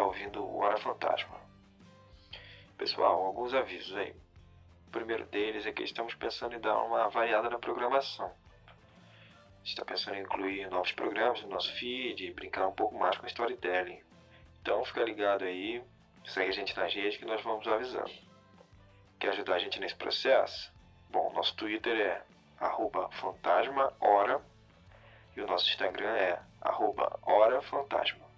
está ouvindo o Hora Fantasma. Pessoal, alguns avisos aí. O primeiro deles é que estamos pensando em dar uma variada na programação. está pensando em incluir novos programas no nosso feed e brincar um pouco mais com storytelling. Então fica ligado aí, segue a gente nas redes que nós vamos avisando. Quer ajudar a gente nesse processo? Bom, nosso Twitter é fantasmahora e o nosso Instagram é horafantasma.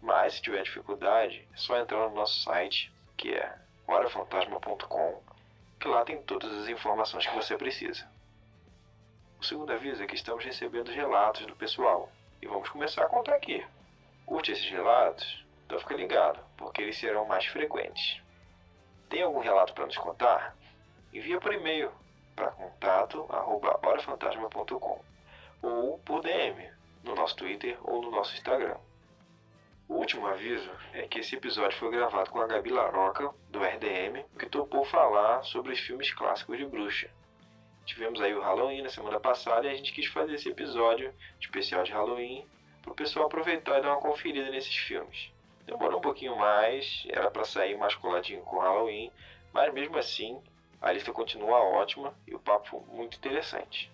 Mas se tiver dificuldade, é só entrar no nosso site, que é horafantasma.com, que lá tem todas as informações que você precisa. O segundo aviso é que estamos recebendo relatos do pessoal e vamos começar a contar aqui. Curte esses relatos? Então fica ligado, porque eles serão mais frequentes. Tem algum relato para nos contar? Envia por e-mail para contato@horafantasma.com ou por DM no nosso Twitter ou no nosso Instagram. O último aviso é que esse episódio foi gravado com a Gabi Laroca, do RDM, que topou falar sobre os filmes clássicos de bruxa. Tivemos aí o Halloween na semana passada e a gente quis fazer esse episódio especial de Halloween para o pessoal aproveitar e dar uma conferida nesses filmes. Demorou um pouquinho mais, era para sair mais coladinho com Halloween, mas mesmo assim a lista continua ótima e o papo muito interessante.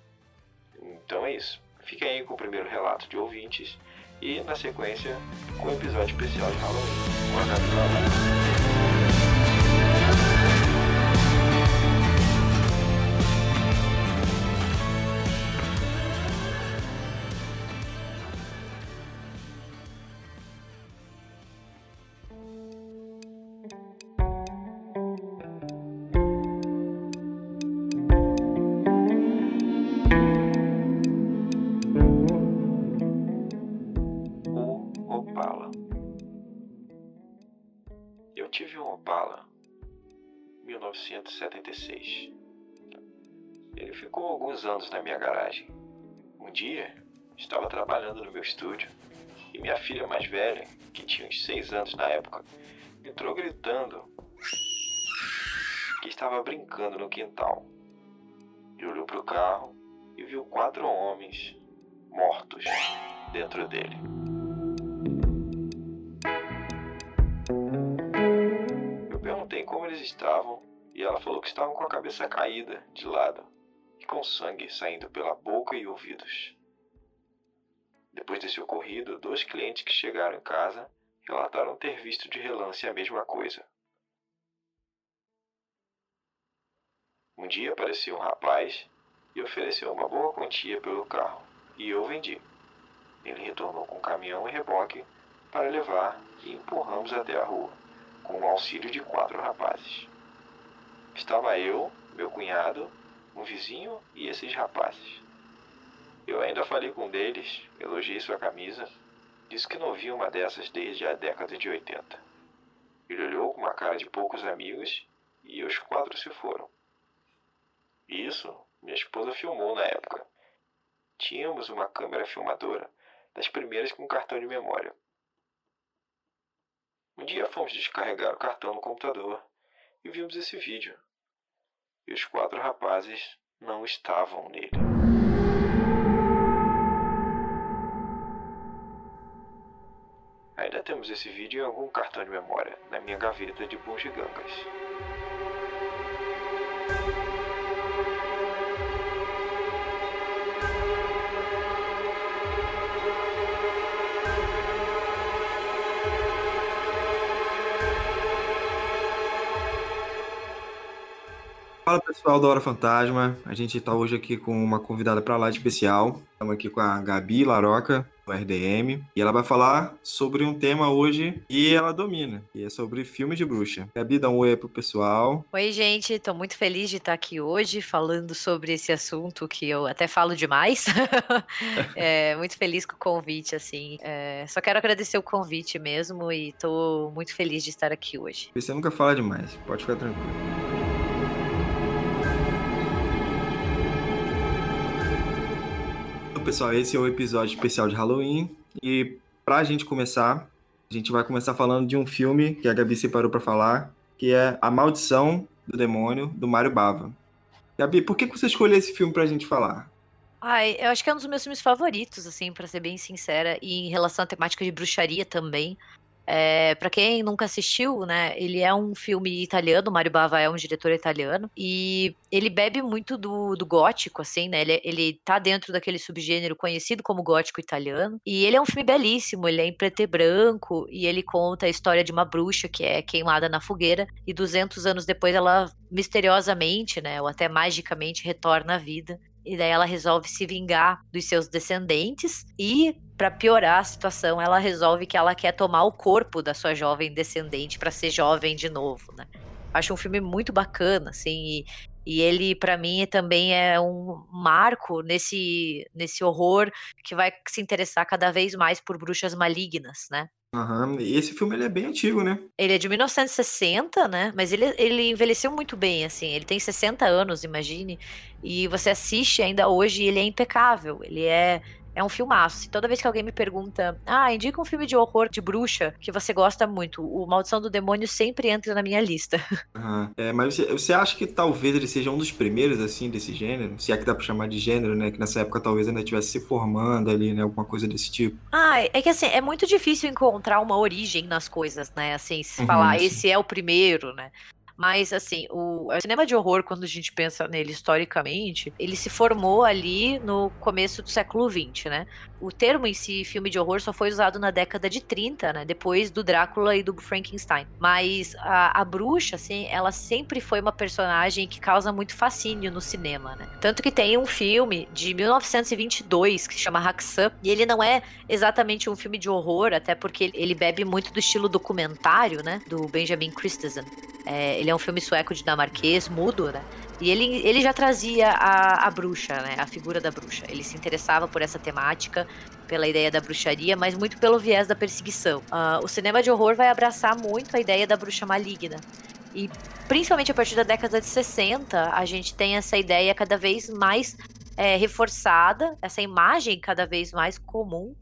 Então é isso. Fica aí com o primeiro relato de ouvintes e na sequência com o episódio especial de Halloween 1976. Ele ficou alguns anos na minha garagem. Um dia, estava trabalhando no meu estúdio e minha filha mais velha, que tinha uns seis anos na época, entrou gritando que estava brincando no quintal. E olhou para o carro e viu quatro homens mortos dentro dele. como eles estavam e ela falou que estavam com a cabeça caída de lado e com sangue saindo pela boca e ouvidos. Depois desse ocorrido, dois clientes que chegaram em casa relataram ter visto de relance a mesma coisa. Um dia apareceu um rapaz e ofereceu uma boa quantia pelo carro, e eu vendi. Ele retornou com caminhão e reboque para levar e empurramos até a rua com o auxílio de quatro rapazes. Estava eu, meu cunhado, um vizinho e esses rapazes. Eu ainda falei com um deles, elogiei sua camisa, disse que não via uma dessas desde a década de 80. Ele olhou com uma cara de poucos amigos e os quatro se foram. Isso minha esposa filmou na época. Tínhamos uma câmera filmadora, das primeiras com cartão de memória. Um dia fomos descarregar o cartão no computador e vimos esse vídeo. E os quatro rapazes não estavam nele. Ainda temos esse vídeo em algum cartão de memória na minha gaveta de bugigangas. Fala pessoal da Hora Fantasma, a gente está hoje aqui com uma convidada para lá de especial. Estamos aqui com a Gabi Laroca, do RDM, e ela vai falar sobre um tema hoje que ela domina, que é sobre filme de bruxa. Gabi, dá um oi pro pessoal. Oi, gente, estou muito feliz de estar aqui hoje falando sobre esse assunto que eu até falo demais. é, muito feliz com o convite, assim. É, só quero agradecer o convite mesmo e estou muito feliz de estar aqui hoje. Você nunca fala demais, pode ficar tranquilo. Pessoal, esse é o episódio especial de Halloween. E pra gente começar, a gente vai começar falando de um filme que a Gabi separou para falar, que é A Maldição do Demônio, do Mário Bava. Gabi, por que você escolheu esse filme pra gente falar? Ai, eu acho que é um dos meus filmes favoritos, assim, para ser bem sincera. E em relação à temática de bruxaria também. É, para quem nunca assistiu, né, ele é um filme italiano, Mario Bava é um diretor italiano, e ele bebe muito do, do gótico, assim, né, ele, ele tá dentro daquele subgênero conhecido como gótico italiano, e ele é um filme belíssimo, ele é em preto e branco, e ele conta a história de uma bruxa que é queimada na fogueira, e 200 anos depois ela misteriosamente, né, ou até magicamente retorna à vida, e daí ela resolve se vingar dos seus descendentes e para piorar a situação, ela resolve que ela quer tomar o corpo da sua jovem descendente para ser jovem de novo, né? Acho um filme muito bacana, assim, e, e ele para mim também é um marco nesse nesse horror que vai se interessar cada vez mais por bruxas malignas, né? E esse filme ele é bem antigo, né? Ele é de 1960, né? Mas ele, ele envelheceu muito bem, assim. Ele tem 60 anos, imagine. E você assiste ainda hoje e ele é impecável. Ele é é um filmaço. toda vez que alguém me pergunta, ah, indica um filme de horror de bruxa que você gosta muito, o Maldição do Demônio sempre entra na minha lista. Uhum. É, mas você, você, acha que talvez ele seja um dos primeiros, assim, desse gênero? Se é que dá pra chamar de gênero, né? Que nessa época talvez ainda estivesse se formando ali, né? Alguma coisa desse tipo. Ah, é que assim, é muito difícil encontrar uma origem nas coisas, né? Assim, se uhum, falar, sim. esse é o primeiro, né? Mas, assim, o, o, cinema de horror, quando a gente pensa nele historicamente, ele se formou ali no começo do século XX, né? O termo em si, filme de horror, só foi usado na década de 30, né? Depois do Drácula e do Frankenstein. Mas a, a bruxa, assim, ela sempre foi uma personagem que causa muito fascínio no cinema, né? Tanto que tem um filme de 1922 que se chama Haxan, e ele não é exatamente um filme de horror, até porque ele bebe muito do estilo documentário, né? Do Benjamin Christensen. É, ele é um filme sueco dinamarquês, mudo, né? E ele, ele já trazia a, a bruxa, né? A figura da bruxa. Ele se interessava por essa temática, pela ideia da bruxaria, mas muito pelo viés da perseguição. Uh, o cinema de horror vai abraçar muito a ideia da bruxa maligna. E principalmente a partir da década de 60, a gente tem essa ideia cada vez mais é, reforçada, essa imagem cada vez mais comum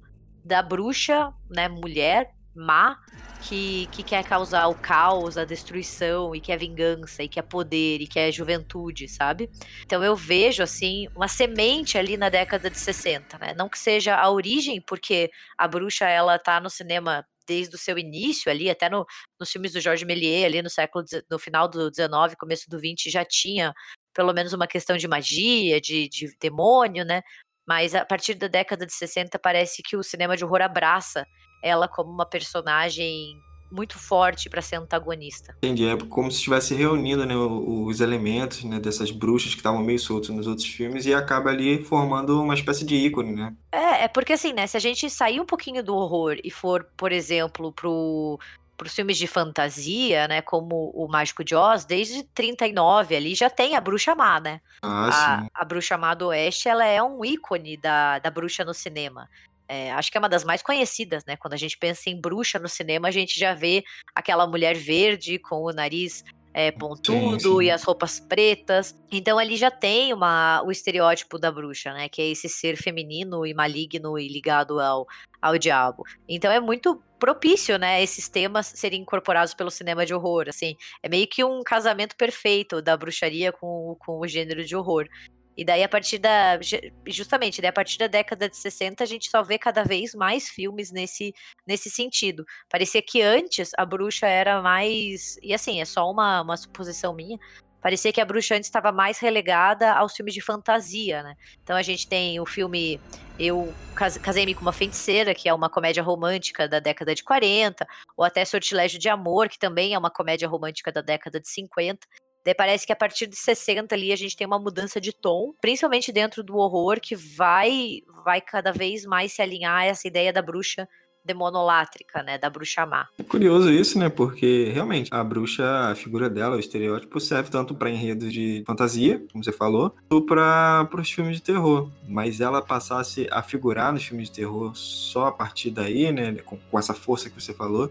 da bruxa, né, mulher, má, que, que quer causar o caos, a destruição, e quer vingança, e quer poder, e quer juventude, sabe? Então eu vejo, assim, uma semente ali na década de 60, né? Não que seja a origem, porque a bruxa, ela tá no cinema desde o seu início ali, até no, nos filmes do Georges Méliès, ali no século, no final do 19, começo do 20, já tinha pelo menos uma questão de magia, de, de demônio, né? Mas a partir da década de 60 parece que o cinema de horror abraça ela como uma personagem muito forte para ser antagonista. Entendi, é como se estivesse reunindo né, os elementos né, dessas bruxas que estavam meio soltos nos outros filmes e acaba ali formando uma espécie de ícone, né? É, é porque assim, né, se a gente sair um pouquinho do horror e for, por exemplo, pro para os filmes de fantasia, né, como o Mágico de Oz, desde 39 ali já tem a bruxa má, né? Ah, a, a bruxa má do Oeste, ela é um ícone da, da bruxa no cinema. É, acho que é uma das mais conhecidas, né? Quando a gente pensa em bruxa no cinema, a gente já vê aquela mulher verde com o nariz é, pontudo sim, sim. e as roupas pretas. Então ali já tem uma, o estereótipo da bruxa, né? Que é esse ser feminino e maligno e ligado ao, ao diabo. Então é muito propício, né? Esses temas serem incorporados pelo cinema de horror. Assim, é meio que um casamento perfeito da bruxaria com, com o gênero de horror. E daí, a partir da. Justamente, daí, a partir da década de 60, a gente só vê cada vez mais filmes nesse, nesse sentido. Parecia que antes a bruxa era mais. E assim, é só uma, uma suposição minha. Parecia que a bruxa antes estava mais relegada aos filmes de fantasia, né? Então a gente tem o filme Eu Casei-me com uma Feiticeira, que é uma comédia romântica da década de 40, ou até Sortilégio de Amor, que também é uma comédia romântica da década de 50. Daí parece que a partir de 60 ali a gente tem uma mudança de tom, principalmente dentro do horror, que vai vai cada vez mais se alinhar a essa ideia da bruxa demonolátrica, né, da bruxa má. É curioso isso, né, porque realmente a bruxa, a figura dela, o estereótipo serve tanto para enredos de fantasia, como você falou, ou para os filmes de terror. Mas ela passasse a figurar nos filmes de terror só a partir daí, né, com, com essa força que você falou,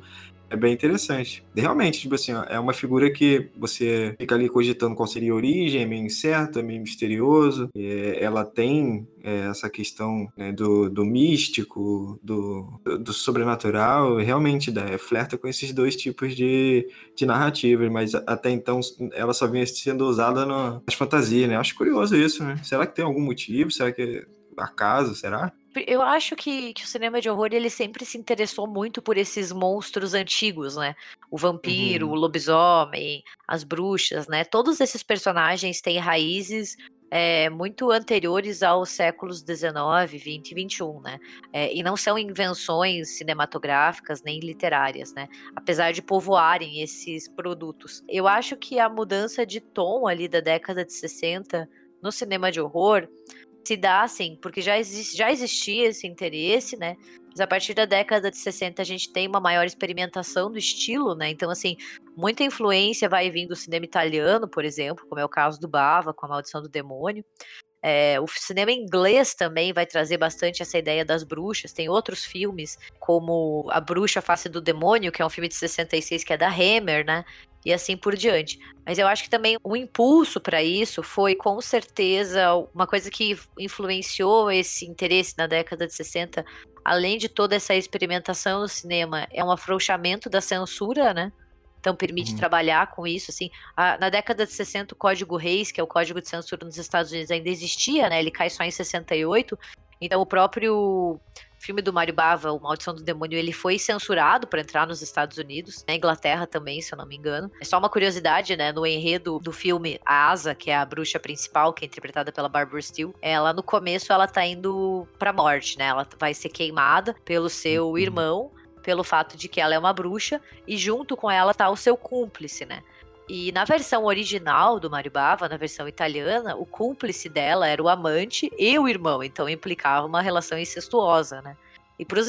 é bem interessante. Realmente, tipo assim, é uma figura que você fica ali cogitando qual seria a origem, é meio incerto, é meio misterioso. É, ela tem é, essa questão né, do, do místico, do, do sobrenatural, realmente né, flerta com esses dois tipos de, de narrativas, mas até então ela só vinha sendo usada no, nas fantasias, né? Acho curioso isso, né? Será que tem algum motivo? Será que acaso, será? Eu acho que, que, o cinema de horror ele sempre se interessou muito por esses monstros antigos, né? O vampiro, uhum. o lobisomem, as bruxas, né? Todos esses personagens têm raízes é, muito anteriores aos séculos 19, 20 e 21, né? É, e não são invenções cinematográficas nem literárias, né? Apesar de povoarem esses produtos. Eu acho que a mudança de tom ali da década de 60 no cinema de horror se dá assim, porque já, existe, já existia esse interesse, né? Mas a partir da década de 60 a gente tem uma maior experimentação do estilo, né? Então, assim, muita influência vai vindo do cinema italiano, por exemplo, como é o caso do Bava, com a Maldição do Demônio. É, o cinema inglês também vai trazer bastante essa ideia das bruxas. Tem outros filmes, como A Bruxa Face do Demônio, que é um filme de 66 que é da Hammer, né? E assim por diante. Mas eu acho que também o impulso para isso foi com certeza uma coisa que influenciou esse interesse na década de 60, além de toda essa experimentação no cinema, é um afrouxamento da censura, né? Então permite uhum. trabalhar com isso, assim. A, na década de 60, o Código Reis, que é o código de censura nos Estados Unidos, ainda existia, né? Ele cai só em 68. Então o próprio filme do Mario Bava, O Maldição do Demônio, ele foi censurado para entrar nos Estados Unidos, na Inglaterra também, se eu não me engano. É só uma curiosidade, né? No enredo do filme, a Asa, que é a bruxa principal, que é interpretada pela Barbara Steele, ela no começo ela tá indo pra morte, né? Ela vai ser queimada pelo seu uhum. irmão, pelo fato de que ela é uma bruxa, e junto com ela tá o seu cúmplice, né? E na versão original do Mario Bava, na versão italiana, o cúmplice dela era o amante e o irmão, então implicava uma relação incestuosa, né? E para uhum.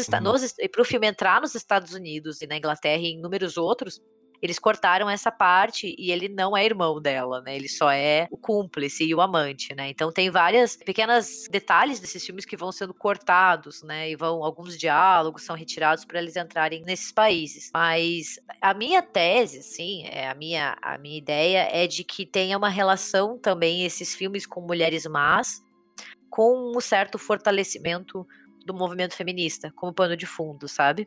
o filme entrar nos Estados Unidos e na Inglaterra e em inúmeros outros, eles cortaram essa parte e ele não é irmão dela, né? Ele só é o cúmplice e o amante, né? Então tem várias pequenas detalhes desses filmes que vão sendo cortados, né? E vão alguns diálogos são retirados para eles entrarem nesses países. Mas a minha tese, sim, é a minha a minha ideia é de que tenha uma relação também esses filmes com mulheres más com um certo fortalecimento do movimento feminista como pano de fundo, sabe?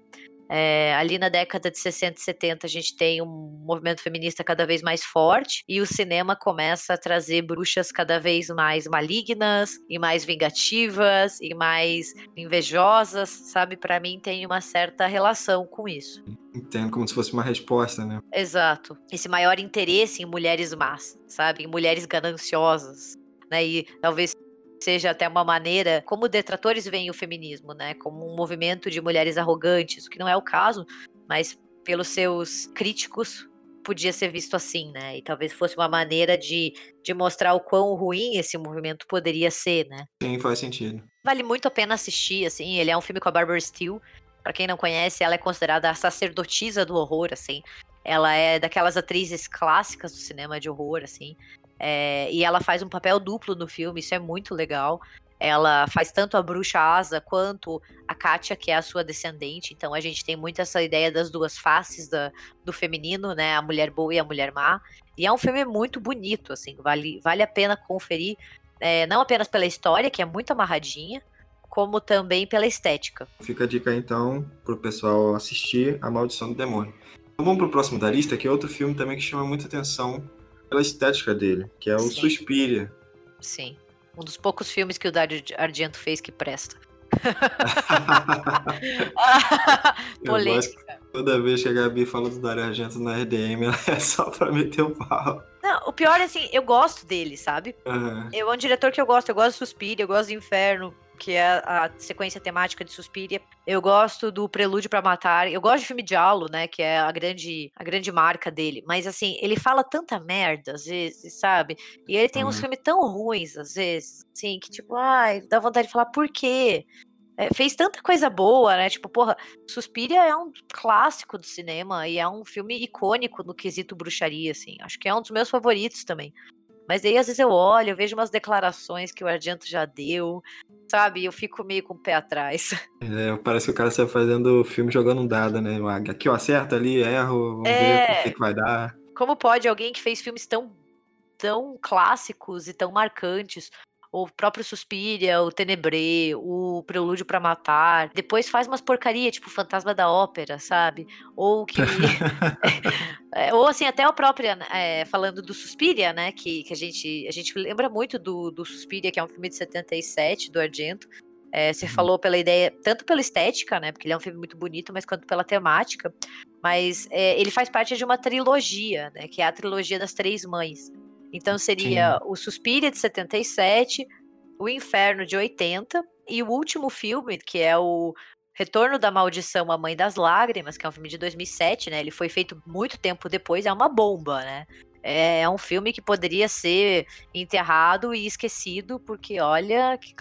É, ali na década de 60 e 70 a gente tem um movimento feminista cada vez mais forte e o cinema começa a trazer bruxas cada vez mais malignas e mais vingativas e mais invejosas, sabe? Para mim tem uma certa relação com isso. Entendo como se fosse uma resposta, né? Exato. Esse maior interesse em mulheres más, sabe? Em mulheres gananciosas, né? E talvez seja até uma maneira como detratores veem o feminismo, né? Como um movimento de mulheres arrogantes, o que não é o caso, mas pelos seus críticos podia ser visto assim, né? E talvez fosse uma maneira de, de mostrar o quão ruim esse movimento poderia ser, né? Sim, faz sentido. Vale muito a pena assistir, assim. Ele é um filme com a Barbara Steele. Para quem não conhece, ela é considerada a sacerdotisa do horror, assim. Ela é daquelas atrizes clássicas do cinema de horror, assim. É, e ela faz um papel duplo no filme, isso é muito legal. Ela faz tanto a bruxa asa quanto a Kátia, que é a sua descendente. Então a gente tem muito essa ideia das duas faces da, do feminino, né? A mulher boa e a mulher má. E é um filme muito bonito, assim, vale, vale a pena conferir. É, não apenas pela história, que é muito amarradinha, como também pela estética. Fica a dica então pro pessoal assistir A Maldição do Demônio. Então vamos pro próximo da lista, que é outro filme também que chama muita atenção pela estética dele, que é o Sim. Suspiria. Sim. Um dos poucos filmes que o Dario Argento fez que presta. Polêmica. Toda vez que a Gabi fala do Dario Argento na RDM, é só pra meter o pau. Não, o pior é assim, eu gosto dele, sabe? Uhum. Eu, é um diretor que eu gosto, eu gosto do Suspiria, eu gosto do Inferno, que é a sequência temática de Suspiria. Eu gosto do Prelúdio para Matar. Eu gosto de filme de Alo, né, que é a grande a grande marca dele, mas assim, ele fala tanta merda às vezes, sabe? E ele tem uhum. uns filmes tão ruins às vezes, assim, que tipo, ai, dá vontade de falar por quê? É, fez tanta coisa boa, né? Tipo, porra, Suspiria é um clássico do cinema e é um filme icônico no quesito bruxaria, assim. Acho que é um dos meus favoritos também. Mas aí às vezes eu olho, eu vejo umas declarações que o Argento já deu, sabe? Eu fico meio com o pé atrás. É, parece que o cara está fazendo filme jogando um dado, né? Aqui eu acerto, ali erro, vamos é... ver o que, que vai dar. Como pode alguém que fez filmes tão, tão clássicos e tão marcantes, o próprio Suspiria, o Tenebré, o Prelúdio para Matar. Depois faz umas porcaria, tipo Fantasma da Ópera, sabe? Ou que. é, ou assim, até a própria, é, falando do Suspiria, né? Que, que a, gente, a gente lembra muito do, do Suspiria, que é um filme de 77, do Argento. É, você uhum. falou pela ideia, tanto pela estética, né? Porque ele é um filme muito bonito, mas quanto pela temática. Mas é, ele faz parte de uma trilogia, né? Que é a trilogia das Três Mães. Então seria Sim. o Suspiria de 77, o Inferno de 80 e o último filme, que é o Retorno da Maldição, A Mãe das Lágrimas, que é um filme de 2007, né? Ele foi feito muito tempo depois, é uma bomba, né? É, é um filme que poderia ser enterrado e esquecido, porque olha que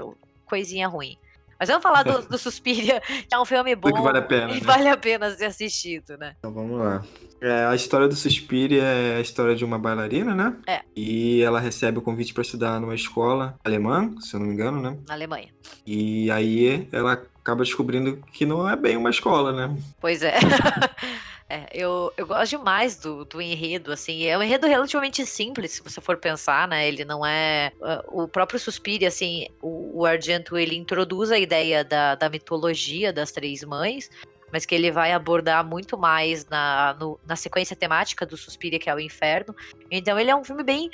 coisinha ruim. Mas vamos falar do, do Suspiria, que é um filme bom. que vale a pena. E né? vale a pena ser assistido, né? Então vamos lá. É, a história do Suspiria é a história de uma bailarina, né? É. E ela recebe o convite para estudar numa escola alemã, se eu não me engano, né? Na Alemanha. E aí ela acaba descobrindo que não é bem uma escola, né? Pois é. É, eu, eu gosto demais do, do enredo, assim. É um enredo relativamente simples, se você for pensar, né? Ele não é. Uh, o próprio Suspire, assim, o, o, Argento ele introduz a ideia da, da mitologia das três mães, mas que ele vai abordar muito mais na, no, na sequência temática do Suspiria, que é o inferno. Então ele é um filme bem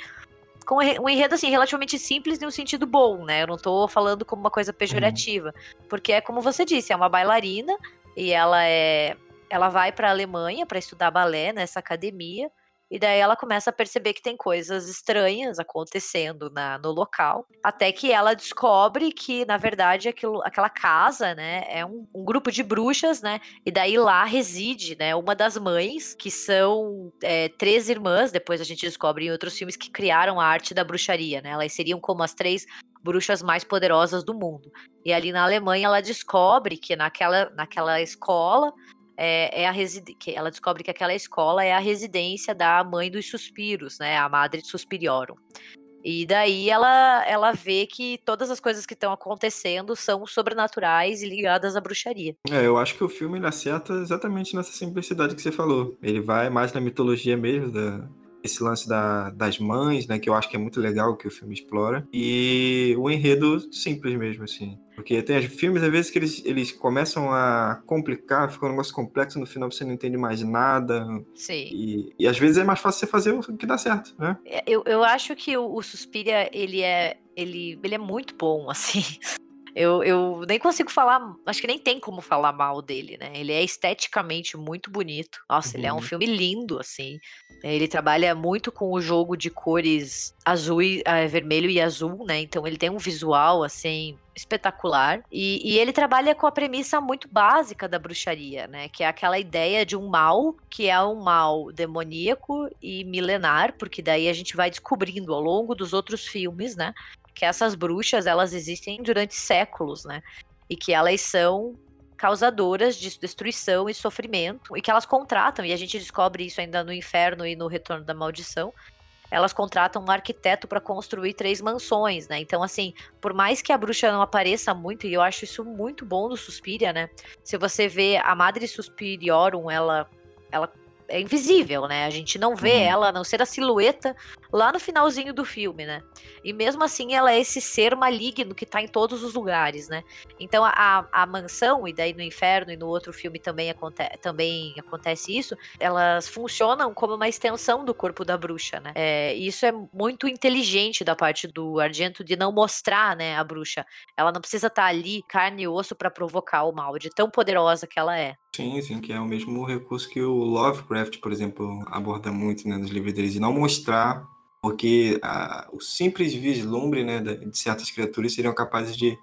com um enredo assim relativamente simples no sentido bom, né? Eu não tô falando como uma coisa pejorativa, uhum. porque é como você disse, é uma bailarina e ela é ela vai para a Alemanha para estudar balé nessa academia. E daí ela começa a perceber que tem coisas estranhas acontecendo na, no local. Até que ela descobre que, na verdade, aquilo, aquela casa, né, é um, um, grupo de bruxas, né? E daí lá reside, né, uma das mães, que são é, três irmãs, depois a gente descobre em outros filmes que criaram a arte da bruxaria, né? Elas seriam como as três bruxas mais poderosas do mundo. E ali na Alemanha ela descobre que naquela, naquela escola é, é a que ela descobre que aquela escola é a residência da mãe dos suspiros, né, a Madre Suspiriorum. E daí ela, ela vê que todas as coisas que estão acontecendo são sobrenaturais e ligadas à bruxaria. É, eu acho que o filme ele acerta exatamente nessa simplicidade que você falou. Ele vai mais na mitologia mesmo da, esse lance da, das mães, né, que eu acho que é muito legal que o filme explora, e o enredo simples mesmo, assim. Porque tem filmes, às vezes, que eles, eles começam a complicar, fica um negócio complexo, no final você não entende mais nada. Sim. E, e às vezes é mais fácil você fazer o que dá certo, né? É, eu, eu acho que o, o Suspiria, ele é, ele, ele é muito bom, assim. Eu, eu nem consigo falar, acho que nem tem como falar mal dele, né? Ele é esteticamente muito bonito. Nossa, uhum. ele é um uhum. filme lindo, assim. Ele trabalha muito com o jogo de cores azul, e, é, vermelho e azul, né? Então ele tem um visual, assim, espetacular. E, e, ele trabalha com a premissa muito básica da bruxaria, né? Que é aquela ideia de um mal que é um mal demoníaco e milenar, porque daí a gente vai descobrindo ao longo dos outros filmes, né? Que essas bruxas elas existem durante séculos, né? E que elas são causadoras de destruição e sofrimento e que elas contratam e a gente descobre isso ainda no Inferno e no Retorno da Maldição. Elas contratam um arquiteto para construir três mansões, né? Então, assim, por mais que a bruxa não apareça muito, e eu acho isso muito bom no Suspiria, né? Se você vê a Madre Suspiriorum, ela, ela é invisível, né? A gente não vê uhum. ela, a não ser a silhueta lá no finalzinho do filme, né? E mesmo assim ela é esse ser maligno que tá em todos os lugares, né? Então a, a mansão, e daí no inferno e no outro filme também, aconte também acontece isso, elas funcionam como uma extensão do corpo da bruxa, né? É, isso é muito inteligente da parte do Argento de não mostrar, né, a bruxa. Ela não precisa estar tá ali, carne e osso, para provocar o mal, de tão poderosa que ela é. Sim, sim, que é o mesmo recurso que o Lovecraft, por exemplo, aborda muito né, nos livros dele, de não mostrar, porque a, o simples vislumbre né, de certas criaturas seriam capazes de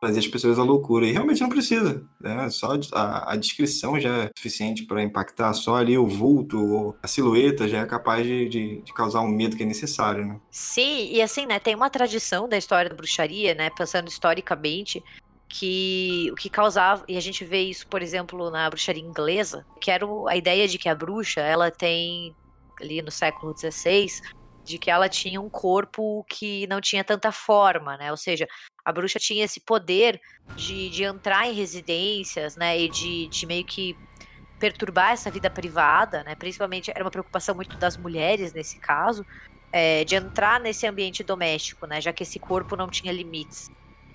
fazer as pessoas à loucura. E realmente não precisa, né? Só a, a descrição já é suficiente para impactar, só ali o vulto, a silhueta já é capaz de, de, de, causar um medo que é necessário, né? Sim, e assim, né, tem uma tradição da história da bruxaria, né, pensando historicamente, que o que causava, e a gente vê isso, por exemplo, na bruxaria inglesa, que era a ideia de que a bruxa, ela tem, ali no século XVI, de que ela tinha um corpo que não tinha tanta forma, né? Ou seja, a bruxa tinha esse poder de, de entrar em residências, né? E de, de meio que perturbar essa vida privada, né? Principalmente era uma preocupação muito das mulheres nesse caso. é, de entrar nesse ambiente doméstico, né? Já que esse corpo não tinha limites.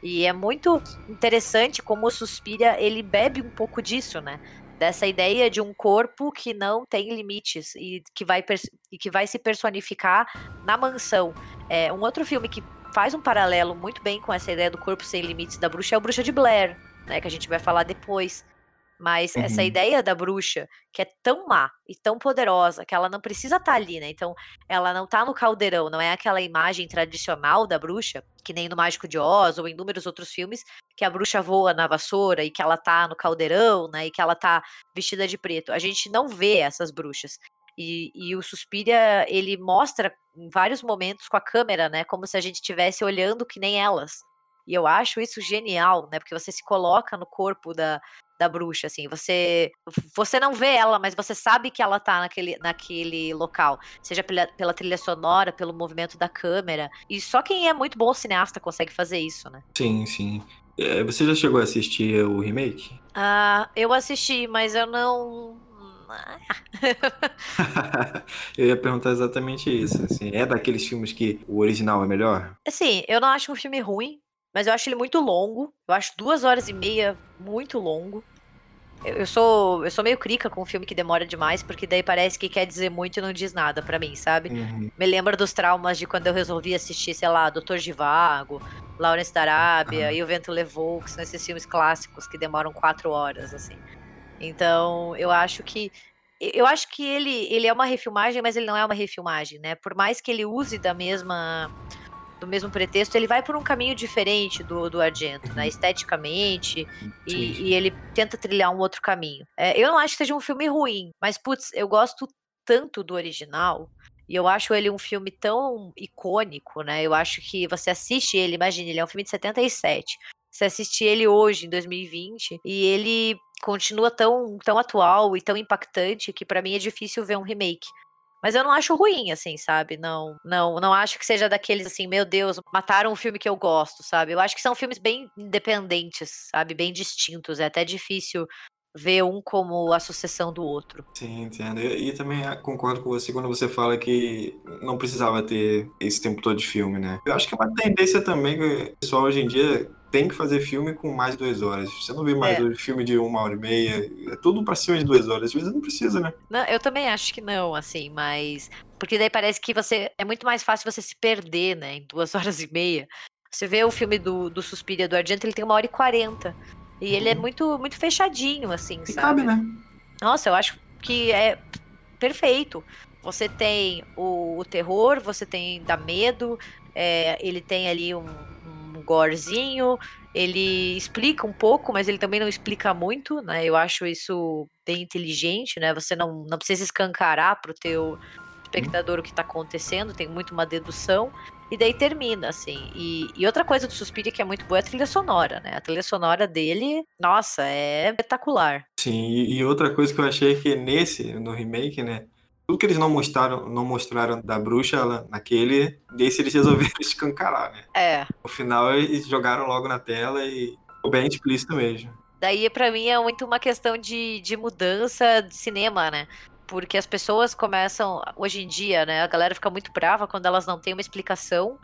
E é muito interessante como o Suspira ele bebe um pouco disso, né? Dessa ideia de um corpo que não tem limites e que vai, e que vai se personificar na mansão. É, um outro filme que faz um paralelo muito bem com essa ideia do corpo sem limites da bruxa é o Bruxa de Blair, né? Que a gente vai falar depois. Mas uhum. essa ideia da bruxa, que é tão má e tão poderosa, que ela não precisa estar tá ali, né? Então, ela não tá no caldeirão, não é aquela imagem tradicional da bruxa, que nem no Mágico de Oz ou em inúmeros outros filmes, que a bruxa voa na vassoura e que ela tá no caldeirão, né? E que ela tá vestida de preto. A gente não vê essas bruxas. E, e, o Suspiria, ele mostra em vários momentos com a câmera, né? Como se a gente estivesse olhando que nem elas. E eu acho isso genial, né? Porque você se coloca no corpo da, da bruxa, assim. Você você não vê ela, mas você sabe que ela tá naquele, naquele local. Seja pela, pela trilha sonora, pelo movimento da câmera. E só quem é muito bom cineasta consegue fazer isso, né? Sim, sim. É, você já chegou a assistir o remake? Ah, eu assisti, mas eu não. eu ia perguntar exatamente isso. Assim, é daqueles filmes que o original é melhor? Assim, eu não acho um filme ruim, mas eu acho ele muito longo. Eu acho duas horas e meia muito longo. Eu, eu sou eu sou meio crica com um filme que demora demais, porque daí parece que quer dizer muito e não diz nada para mim, sabe? Uhum. Me lembra dos traumas de quando eu resolvi assistir, sei lá, Doutor Givago, Lawrence da Arábia uhum. e O Vento Levou, que são esses filmes clássicos que demoram quatro horas, assim. Então, eu acho que eu acho que ele, ele é uma refilmagem, mas ele não é uma refilmagem, né? Por mais que ele use da mesma do mesmo pretexto, ele vai por um caminho diferente do, do Argento, né? Uhum. Esteticamente, e, e, ele tenta trilhar um outro caminho. É, eu não acho que seja um filme ruim, mas, putz, eu gosto tanto do original. E eu acho ele um filme tão icônico, né? Eu acho que você assiste ele, imagine, ele é um filme de 77. Você assiste ele hoje, em 2020, e ele continua tão, tão atual e tão impactante que para mim é difícil ver um remake. Mas eu não acho ruim, assim, sabe? Não, não, não acho que seja daqueles assim, meu Deus, mataram um filme que eu gosto, sabe? Eu acho que são filmes bem independentes, sabe? Bem distintos. É até difícil ver um como a sucessão do outro. Sim, entendo. E, e, também ah, concordo com você quando você fala que não precisava ter esse tempo todo de filme, né? Eu acho que é uma tendência também que o pessoal hoje em dia tem que fazer filme com mais de duas horas. Você não vê mais é. filme de uma hora e meia. É tudo pra cima de duas horas. Às vezes não precisa, né? Não, eu também acho que não, assim, mas. Porque daí parece que você. É muito mais fácil você se perder, né? Em duas horas e meia. Você vê o filme do, do Suspiria do Argento, ele tem uma hora e quarenta. E ele é uhum. muito, muito fechadinho, assim, e sabe? cabe, né? Nossa, eu acho que é perfeito. Você tem o, o terror, você tem dá medo, é, ele tem ali um, gorezinho, ele explica um pouco, mas ele também não explica muito, né? Eu acho isso bem inteligente, né? Você não, não precisa escancarar pro teu espectador o que tá acontecendo, tem muito uma dedução. E daí termina, assim. E, e outra coisa do Suspiria que é muito boa é a trilha sonora, né? A trilha sonora dele, nossa, é espetacular. Sim, e, e outra coisa que eu achei que nesse, no remake, né? tudo que eles não mostraram, não mostraram da bruxa ela, naquele, desse eles resolveram escancarar, né? É. No final eles jogaram logo na tela e ficou bem explícito mesmo. Daí, para mim, é muito uma questão de, de mudança de cinema, né? Porque as pessoas começam, hoje em dia, né? A galera fica muito brava quando elas não têm uma explicação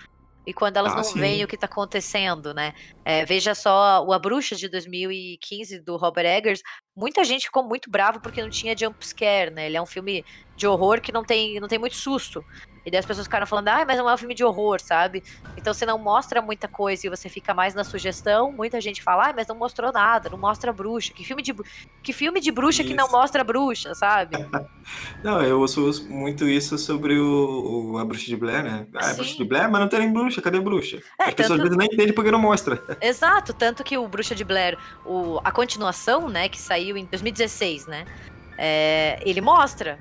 e quando elas ah, não sim. veem o que está acontecendo, né? É, veja só o A Bruxa de 2015 do Robert Eggers. Muita gente ficou muito bravo porque não tinha jump scare, né? Ele é um filme de horror que não tem, não tem muito susto. E daí as pessoas ficaram falando, ah, mas não é um filme de horror, sabe? Então você não mostra muita coisa e você fica mais na sugestão. Muita gente fala, ah, mas não mostrou nada, não mostra bruxa. Que filme de, que filme de bruxa isso. que não mostra bruxa, sabe? não, eu ouço muito isso sobre o, o a bruxa de Blair, né? Ah, é bruxa de Blair, mas não tem nem bruxa, cadê bruxa? É, As tanto... pessoas às vezes nem entendem porque não mostra. Exato, tanto que o Bruxa de Blair, o, a continuação, né, que saiu em 2016, né? É, ele mostra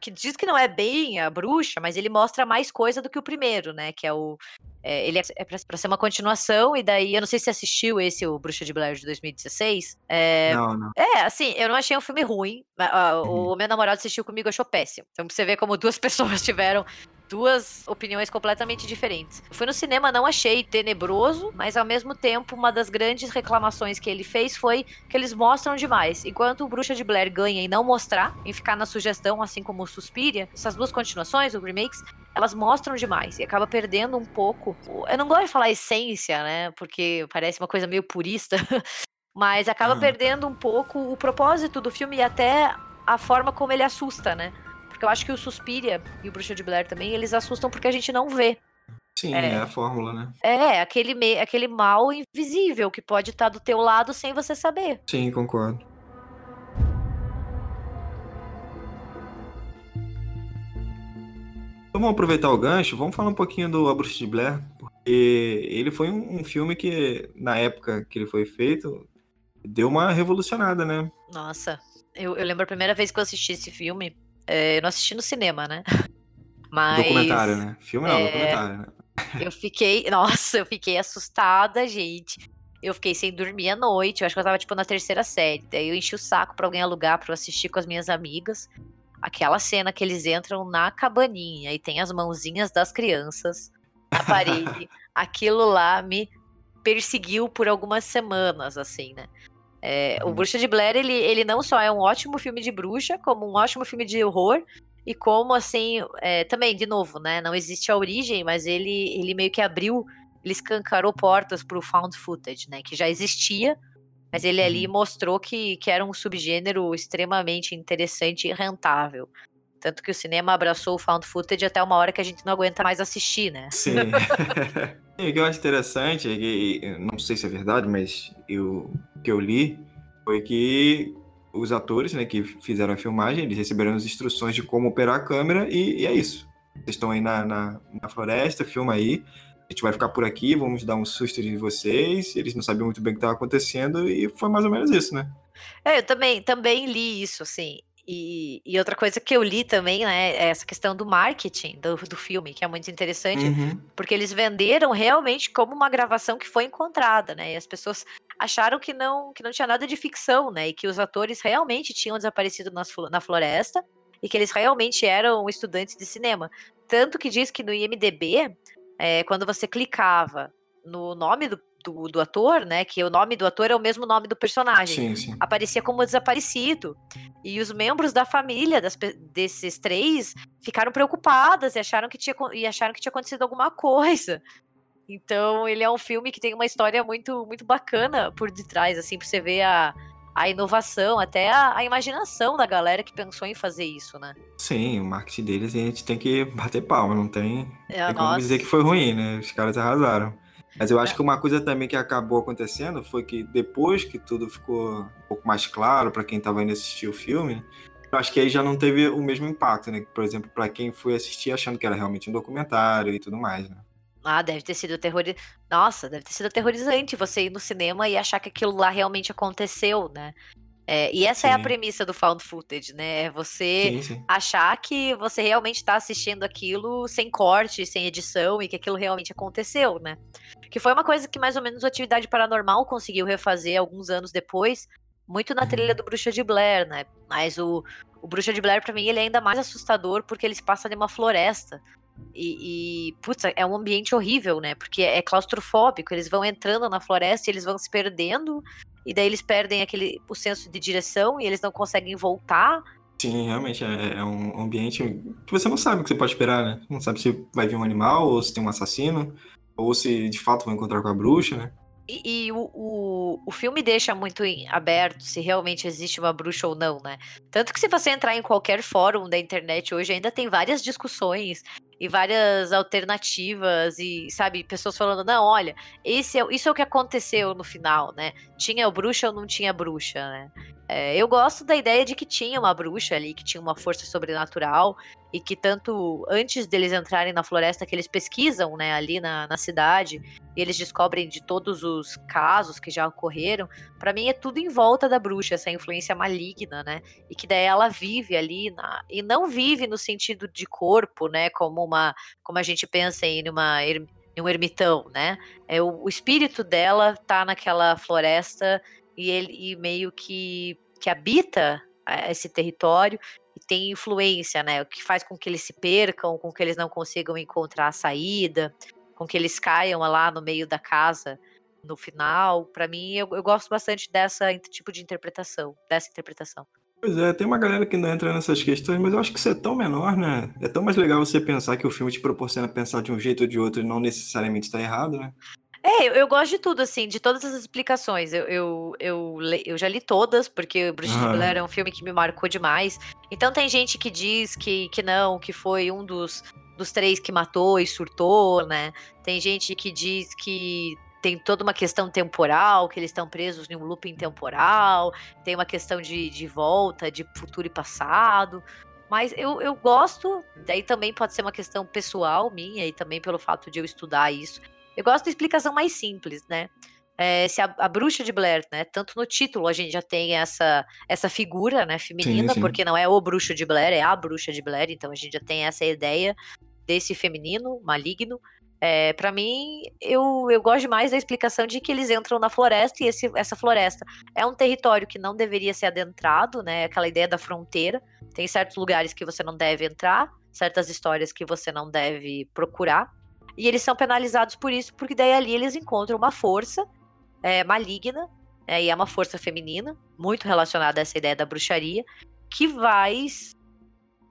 que diz que não é bem a bruxa, mas ele mostra mais coisa do que o primeiro, né? Que é o. É, ele é, é pra, ser uma continuação, e daí eu não sei se assistiu esse, o Bruxa de Blair de 2016. É, não, não. É, assim, eu não achei um filme ruim. Uhum. O meu namorado assistiu comigo, achou péssimo. Então você vê como duas pessoas tiveram duas opiniões completamente diferentes. Fui no cinema, não achei tenebroso, mas ao mesmo tempo, uma das grandes reclamações que ele fez foi que eles mostram demais. Enquanto o Bruxa de Blair ganha em não mostrar, em ficar na sugestão, assim como o Suspiria, essas duas continuações, os remakes, elas mostram demais e acaba perdendo um pouco. Eu não gosto de falar essência, né? Porque parece uma coisa meio purista. Mas acaba uhum. perdendo um pouco o propósito do filme e até a forma como ele assusta, né? Porque eu acho que o Suspiria e o Bruxa de Blair também, eles assustam porque a gente não vê. Sim, é, é a fórmula, né? É, aquele, me, aquele mal invisível que pode estar do teu lado sem você saber. Sim, concordo. Então, vamos aproveitar o gancho, vamos falar um pouquinho do A Bruxa de Blair, porque ele foi um, um filme que, na época que ele foi feito, deu uma revolucionada, né? Nossa, eu, eu lembro a primeira vez que eu assisti esse filme, é, eu não assisti no cinema, né? Mas. Documentário, né? Filme não, é... documentário, né? Eu fiquei. Nossa, eu fiquei assustada, gente. Eu fiquei sem dormir à noite. Eu acho que eu tava, tipo, na terceira série. Daí eu enchi o saco pra alguém alugar pra eu assistir com as minhas amigas. Aquela cena que eles entram na cabaninha e tem as mãozinhas das crianças na parede. Aquilo lá me perseguiu por algumas semanas, assim, né? É, o uhum. Bruxa de Blair, ele, ele não só é um ótimo filme de bruxa, como um ótimo filme de horror, e como, assim, é, também, de novo, né, não existe a origem, mas ele, ele meio que abriu, ele escancarou portas pro found footage, né, que já existia, mas ele ali uhum. mostrou que, que era um subgênero extremamente interessante e rentável. Tanto que o cinema abraçou o found footage até uma hora que a gente não aguenta mais assistir, né? Sim. e o que eu acho interessante, é que, não sei se é verdade, mas o que eu li foi que os atores né, que fizeram a filmagem, eles receberam as instruções de como operar a câmera e, e é isso. Vocês estão aí na, na, na, floresta, filma aí. A gente vai ficar por aqui, vamos dar um susto de vocês. Eles não sabiam muito bem o que estava acontecendo e foi mais ou menos isso, né? É, eu também, também li isso, assim. E, e, outra coisa que eu li também, né, é essa questão do marketing do, do filme, que é muito interessante, uhum. porque eles venderam realmente como uma gravação que foi encontrada, né? E as pessoas acharam que não, que não tinha nada de ficção, né? E que os atores realmente tinham desaparecido nas, na floresta e que eles realmente eram estudantes de cinema. Tanto que diz que no IMDB, é, quando você clicava no nome do do, do, ator, né? Que o nome do ator é o mesmo nome do personagem. Sim, sim. Aparecia como desaparecido. E os membros da família das, desses três ficaram preocupadas e acharam que tinha, e acharam que tinha acontecido alguma coisa. Então, ele é um filme que tem uma história muito, muito bacana por detrás, assim, pra você ver a, a inovação, até a, a, imaginação da galera que pensou em fazer isso, né? Sim, o marketing deles a gente tem que bater palma, não tem, é, tem como dizer que foi ruim, né? Os caras arrasaram. Mas eu acho é. que uma coisa também que acabou acontecendo foi que depois que tudo ficou um pouco mais claro para quem estava indo assistir o filme, eu acho que aí já não teve o mesmo impacto, né? Por exemplo, para quem foi assistir achando que era realmente um documentário e tudo mais, né? Ah, deve ter sido terrorizante. Nossa, deve ter sido aterrorizante você ir no cinema e achar que aquilo lá realmente aconteceu, né? É, e essa sim. é a premissa do found footage, né? É você sim, sim. achar que você realmente está assistindo aquilo sem corte, sem edição e que aquilo realmente aconteceu, né? Que foi uma coisa que mais ou menos o Atividade Paranormal conseguiu refazer alguns anos depois, muito na trilha uhum. do Bruxa de Blair, né? Mas o, o Bruxa de Blair, para mim, ele é ainda mais assustador porque ele se passa numa floresta. E, e, putz, é um ambiente horrível, né? Porque é claustrofóbico. Eles vão entrando na floresta e eles vão se perdendo e daí eles perdem aquele o senso de direção e eles não conseguem voltar. Sim, realmente é, é um ambiente que você não sabe o que você pode esperar, né? Não sabe se vai vir um animal, ou se tem um assassino, ou se de fato vai encontrar com a bruxa, né? E, e o, o, o, filme deixa muito aberto se realmente existe uma bruxa ou não, né? Tanto que se você entrar em qualquer fórum da internet hoje, ainda tem várias discussões e várias alternativas e, sabe, pessoas falando, não, olha, esse é, isso é o que aconteceu no final, né? Tinha bruxa ou não tinha bruxa, né? É, eu gosto da ideia de que tinha uma bruxa ali, que tinha uma força sobrenatural e que tanto antes deles entrarem na floresta que eles pesquisam, né, ali na, na cidade e eles descobrem de todos os casos que já ocorreram. Para mim é tudo em volta da bruxa, essa influência maligna, né? E que daí ela vive ali na, e não vive no sentido de corpo, né, como uma como a gente pensa em uma um ermitão, né? É o, o espírito dela tá naquela floresta e ele e meio que, que habita esse território tem influência, né? O que faz com que eles se percam, com que eles não consigam encontrar a saída, com que eles caiam lá no meio da casa no final. Para mim, eu, eu gosto bastante dessa tipo de interpretação, dessa interpretação. Pois é, tem uma galera que não entra nessas questões, mas eu acho que isso é tão menor, né? É tão mais legal você pensar que o filme te proporciona pensar de um jeito ou de outro e não necessariamente está errado, né? É, eu, eu, gosto de tudo, assim, de todas as explicações. Eu, eu, eu, eu já li todas, porque Bruxa de Blair é um filme que me marcou demais. Então tem gente que diz que, que não, que foi um dos, dos três que matou e surtou, né? Tem gente que diz que tem toda uma questão temporal, que eles estão presos em um looping temporal, tem uma questão de, de volta, de futuro e passado. Mas eu, eu gosto, daí também pode ser uma questão pessoal minha, e também pelo fato de eu estudar isso. Eu gosto da explicação mais simples, né? É, se a, a, bruxa de Blair, né? Tanto no título a gente já tem essa, essa figura, né, feminina, sim, sim. porque não é o bruxo de Blair, é a bruxa de Blair, então a gente já tem essa ideia desse feminino maligno. É, para mim, eu, eu gosto mais da explicação de que eles entram na floresta e esse, essa floresta é um território que não deveria ser adentrado, né? Aquela ideia da fronteira. Tem certos lugares que você não deve entrar, certas histórias que você não deve procurar. E eles são penalizados por isso, porque daí ali eles encontram uma força é, maligna, é, e é uma força feminina, muito relacionada a essa ideia da bruxaria, que vai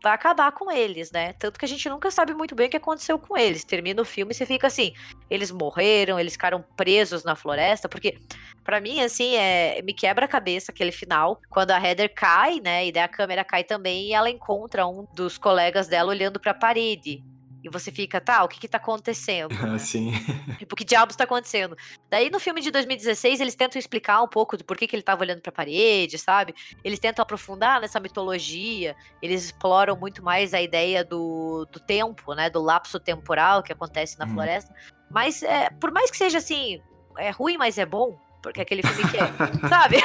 vai acabar com eles, né? Tanto que a gente nunca sabe muito bem o que aconteceu com eles. Termina o filme e você fica assim, eles morreram, eles ficaram presos na floresta, porque para mim assim, é, me quebra a cabeça aquele final, quando a Heather cai, né, e daí a câmera cai também e ela encontra um dos colegas dela olhando para a parede. E você fica, tá, o que que tá acontecendo? Ah, né? sim. Tipo, que diabos tá acontecendo? Daí no filme de 2016 eles tentam explicar um pouco do porquê que ele tava olhando pra parede, sabe? Eles tentam aprofundar nessa mitologia, eles exploram muito mais a ideia do, do tempo, né? Do lapso temporal que acontece na hum. floresta. Mas, é, por mais que seja assim, é ruim, mas é bom, porque é aquele filme que é, sabe?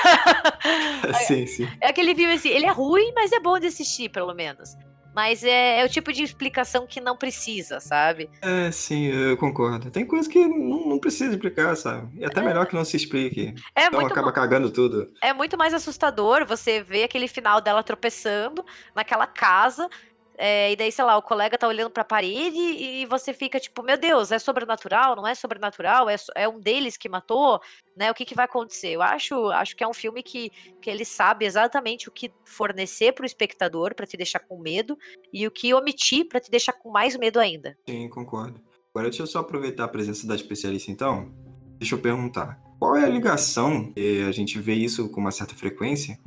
sim, sim. É aquele filme assim, ele é ruim, mas é bom de assistir, pelo menos. Mas é, é, o tipo de explicação que não precisa, sabe? É, sim, eu concordo. Tem coisas que não, não precisa explicar, sabe? E até é. melhor que não se explique. É então acaba cagando tudo. É muito mais assustador você ver aquele final dela tropeçando naquela casa é, e daí, sei lá, o colega tá olhando pra parede e você fica tipo, meu Deus, é sobrenatural? Não é sobrenatural? É, é um deles que matou? Né? O que, que vai acontecer? Eu acho, acho que é um filme que, que ele sabe exatamente o que fornecer pro espectador para te deixar com medo e o que omitir para te deixar com mais medo ainda. Sim, concordo. Agora deixa eu só aproveitar a presença da especialista então. Deixa eu perguntar. Qual é a ligação, a gente vê isso com uma certa frequência,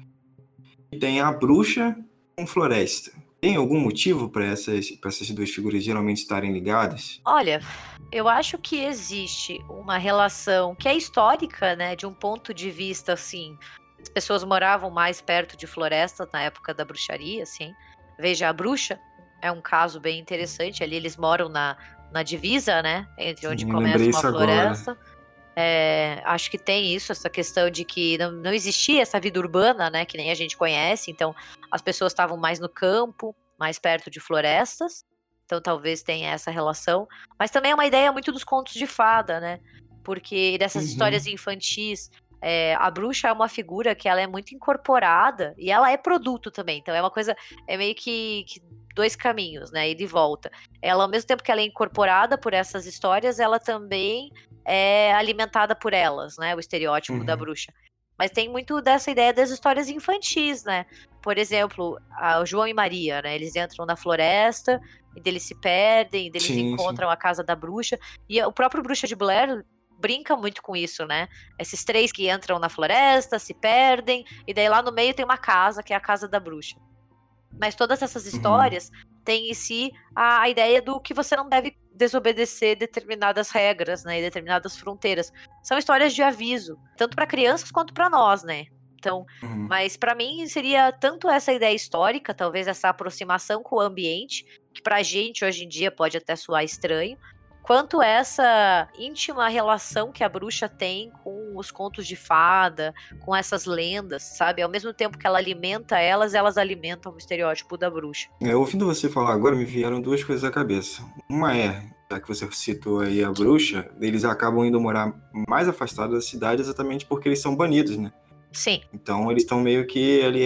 que tem a bruxa com floresta? Tem algum motivo para essas, essas duas figuras geralmente estarem ligadas? Olha, eu acho que existe uma relação que é histórica, né? De um ponto de vista assim. As pessoas moravam mais perto de florestas na época da bruxaria, assim. Veja, a bruxa é um caso bem interessante. Ali eles moram na, na divisa, né? Entre onde Sim, começa uma floresta. Agora. É, acho que tem isso, essa questão de que não, não existia essa vida urbana, né, que nem a gente conhece, então as pessoas estavam mais no campo, mais perto de florestas, então talvez tenha essa relação, mas também é uma ideia muito dos contos de fada, né, porque dessas uhum. histórias infantis, é, a bruxa é uma figura que ela é muito incorporada e ela é produto também, então é uma coisa, é meio que, que dois caminhos, né, e de volta. Ela, ao mesmo tempo que ela é incorporada por essas histórias, ela também é alimentada por elas, né? O estereótipo uhum. da bruxa. Mas tem muito dessa ideia das histórias infantis, né? Por exemplo, o João e Maria, né? Eles entram na floresta, e eles se perdem, e eles sim, encontram sim. a casa da bruxa. E o próprio Bruxa de Blair brinca muito com isso, né? Esses três que entram na floresta, se perdem, e daí lá no meio tem uma casa, que é a casa da bruxa. Mas todas essas uhum. histórias uhum. têm em si a, a ideia do que você não deve desobedecer determinadas regras, né, e determinadas fronteiras. São histórias de aviso, tanto para crianças quanto para nós, né? Então, uhum. mas para mim seria tanto essa ideia histórica, talvez essa aproximação com o ambiente, que pra gente hoje em dia pode até soar estranho, quanto essa íntima relação que a bruxa tem com os contos de fada, com essas lendas, sabe? Ao mesmo tempo que ela alimenta elas, elas alimentam o estereótipo da bruxa. É, ouvindo você falar agora, me vieram duas coisas à cabeça. Uma é, já que você citou aí a bruxa, eles acabam indo morar mais afastados da cidade exatamente porque eles são banidos, né? Sim. Então eles estão meio que ali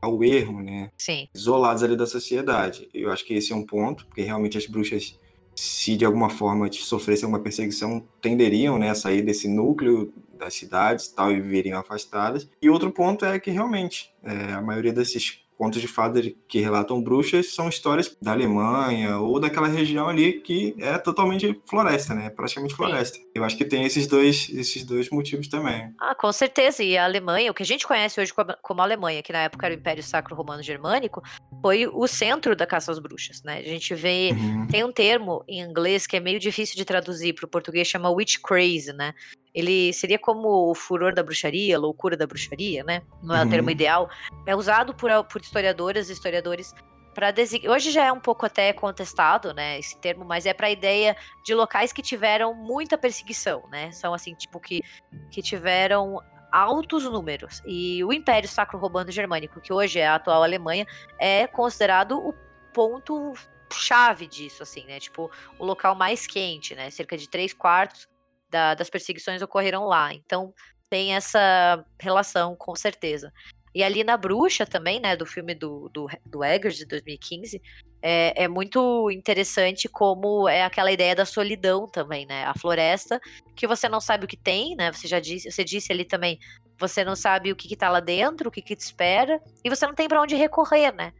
ao erro, né? Sim. Isolados ali da sociedade. Eu acho que esse é um ponto, porque realmente as bruxas, se de alguma forma sofressem alguma perseguição, tenderiam né, a sair desse núcleo das cidades tal, e viveriam afastadas. E outro ponto é que realmente é, a maioria desses contos de fadas que relatam bruxas são histórias da Alemanha ou daquela região ali que é totalmente floresta, né? Praticamente floresta. Sim. Eu acho que tem esses dois, esses dois motivos também. Ah, com certeza. E a Alemanha, o que a gente conhece hoje como Alemanha, que na época era o Império Sacro Romano Germânico, foi o centro da caça às bruxas, né? A gente vê, uhum. tem um termo em inglês que é meio difícil de traduzir para o português, chama witch craze, né? ele seria como o furor da bruxaria, loucura da bruxaria, né? Não é o termo uhum. ideal. É usado por, por historiadoras e historiadores para designar. Hoje já é um pouco até contestado, né? Esse termo, mas é para a ideia de locais que tiveram muita perseguição, né? São assim, tipo, que, que tiveram altos números. E o Império Sacro Romano Germânico, que hoje é a atual Alemanha, é considerado o ponto chave disso, assim, né? Tipo, o local mais quente, né? Cerca de três quartos da, das perseguições ocorreram lá. Então tem essa relação, com certeza. E ali na Bruxa também, né, do filme do, do, do Eggers, de 2015, é, é, muito interessante como é aquela ideia da solidão também, né? A floresta, que você não sabe o que tem, né? Você já disse, você disse ali também, você não sabe o que, que tá lá dentro, o que, que te espera, e você não tem para onde recorrer, né?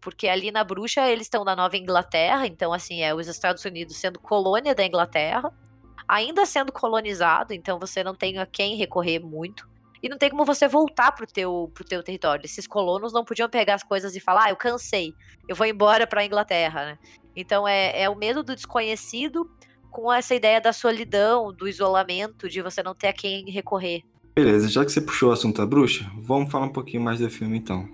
Porque ali na Bruxa eles estão na Nova Inglaterra, então assim, é os Estados Unidos sendo colônia da Inglaterra, ainda sendo colonizado, então você não tem a quem recorrer muito. E não tem como você voltar pro teu, pro teu território. Esses colonos não podiam pegar as coisas e falar, ah, eu cansei, eu vou embora pra Inglaterra, né? Então é, é o medo do desconhecido com essa ideia da solidão, do isolamento, de você não ter a quem recorrer. Beleza, já que você puxou o assunto da bruxa, vamos falar um pouquinho mais do filme então.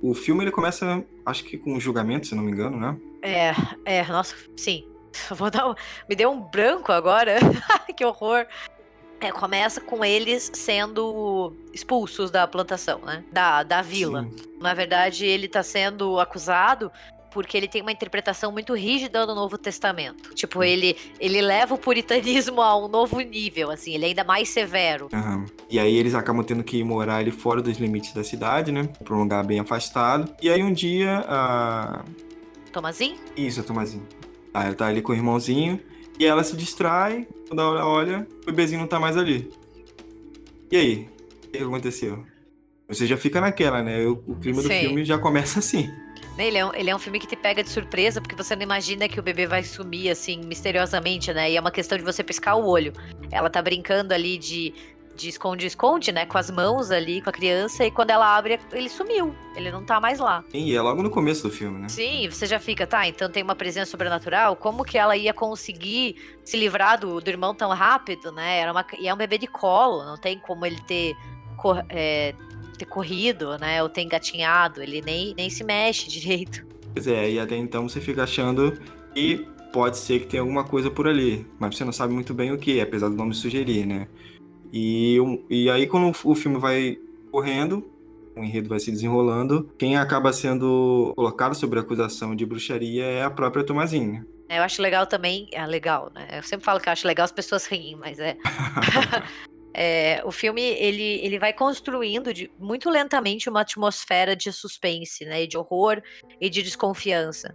O filme ele começa, acho que com um julgamento, se não me engano, né? É, é, nossa, sim. Vou dar um... Me deu um branco agora. que horror. É, começa com eles sendo expulsos da plantação, né? Da, da vila. Sim. Na verdade, ele tá sendo acusado porque ele tem uma interpretação muito rígida do Novo Testamento. Tipo, ele, ele leva o puritanismo a um novo nível, assim, ele é ainda mais severo. E aí eles acabam tendo que morar ali fora dos limites da cidade, né? Pra um lugar bem afastado. E aí um dia a. Tomazinho? Isso, a Tomazinho. Aí ela tá ali com o irmãozinho e ela se distrai, toda hora olha, o bebezinho não tá mais ali. E aí? O que aconteceu? Você já fica naquela, né? O, o clima do filme já começa assim. Né, ele é, um, ele é um filme que te pega de surpresa, porque você não imagina que o bebê vai sumir, assim, misteriosamente, né? E é uma questão de você piscar o olho. Ela tá brincando ali de de esconde-esconde, né? Com as mãos ali, com a criança, e quando ela abre, ele sumiu. Ele não tá mais lá. Sim, e é logo no começo do filme, né? Sim, você já fica, tá, então tem uma presença sobrenatural, como que ela ia conseguir se livrar do, do irmão tão rápido, né? Era uma, e é um bebê de colo, não tem como ele ter, cor, é, ter corrido, né? Ou ter engatinhado, ele nem, nem se mexe direito. Pois é, e até então você fica achando que pode ser que tenha alguma coisa por ali, mas você não sabe muito bem o que, apesar do nome sugerir, né? E, e aí, quando o filme vai correndo, o enredo vai se desenrolando, quem acaba sendo colocado sobre a acusação de bruxaria é a própria Tomazinha. É, eu acho legal também, é legal, né? Eu sempre falo que eu acho legal as pessoas riem, mas é. é o filme ele, ele vai construindo de, muito lentamente uma atmosfera de suspense, né? De horror e de desconfiança.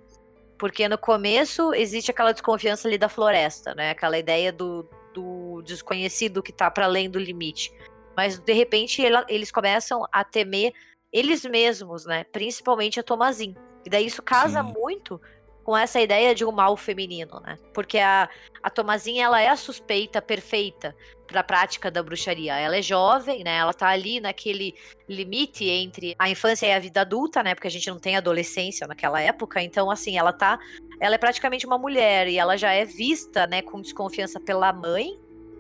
Porque no começo existe aquela desconfiança ali da floresta, né? Aquela ideia do, do desconhecido que tá para além do limite. Mas de repente ela, eles começam a temer eles mesmos, né? Principalmente a Tomazin. E daí isso casa Sim. muito com essa ideia de um mal feminino, né? Porque a, a Tomazinha, ela é a suspeita perfeita para a prática da bruxaria. Ela é jovem, né? Ela tá ali naquele limite entre a infância e a vida adulta, né? Porque a gente não tem adolescência naquela época. Então, assim, ela tá. Ela é praticamente uma mulher e ela já é vista, né, com desconfiança pela mãe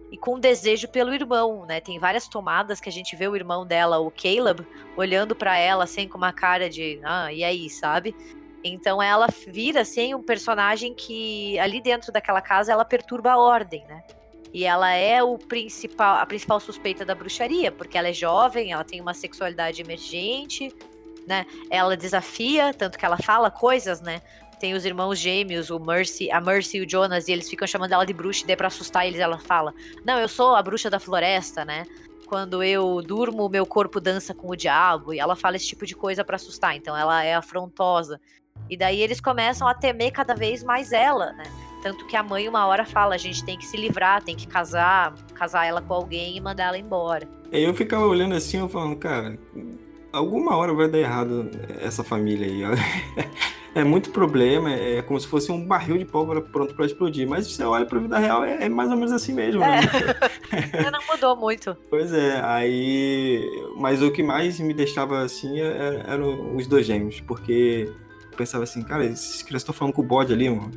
e com desejo pelo irmão, né? Tem várias tomadas que a gente vê o irmão dela, o Caleb, olhando para ela assim com uma cara de, ah, e aí, sabe? Então ela vira assim um personagem que ali dentro daquela casa ela perturba a ordem, né? E ela é o principal, a principal suspeita da bruxaria, porque ela é jovem, ela tem uma sexualidade emergente, né? Ela desafia, tanto que ela fala coisas, né? Tem os irmãos gêmeos, o Mercy, a Mercy e o Jonas, e eles ficam chamando ela de bruxa, e daí pra assustar eles ela fala: Não, eu sou a bruxa da floresta, né? quando eu durmo, meu corpo dança com o diabo, e ela fala esse tipo de coisa para assustar, então ela é afrontosa. E daí eles começam a temer cada vez mais ela, né? Tanto que a mãe uma hora fala, a gente tem que se livrar, tem que casar, casar ela com alguém e mandar ela embora. Eu ficava olhando assim, eu falando, cara, alguma hora vai dar errado essa família aí. é muito problema, é como se fosse um barril de pólvora pronto para explodir. Mas você olha para a vida real, é, é, mais ou menos assim mesmo. Né? É. não mudou muito. Pois é, aí. Mas o que mais me deixava assim é, eram os dois gêmeos, porque pensava assim, cara, esses crianças estão falando com o bode ali, mano.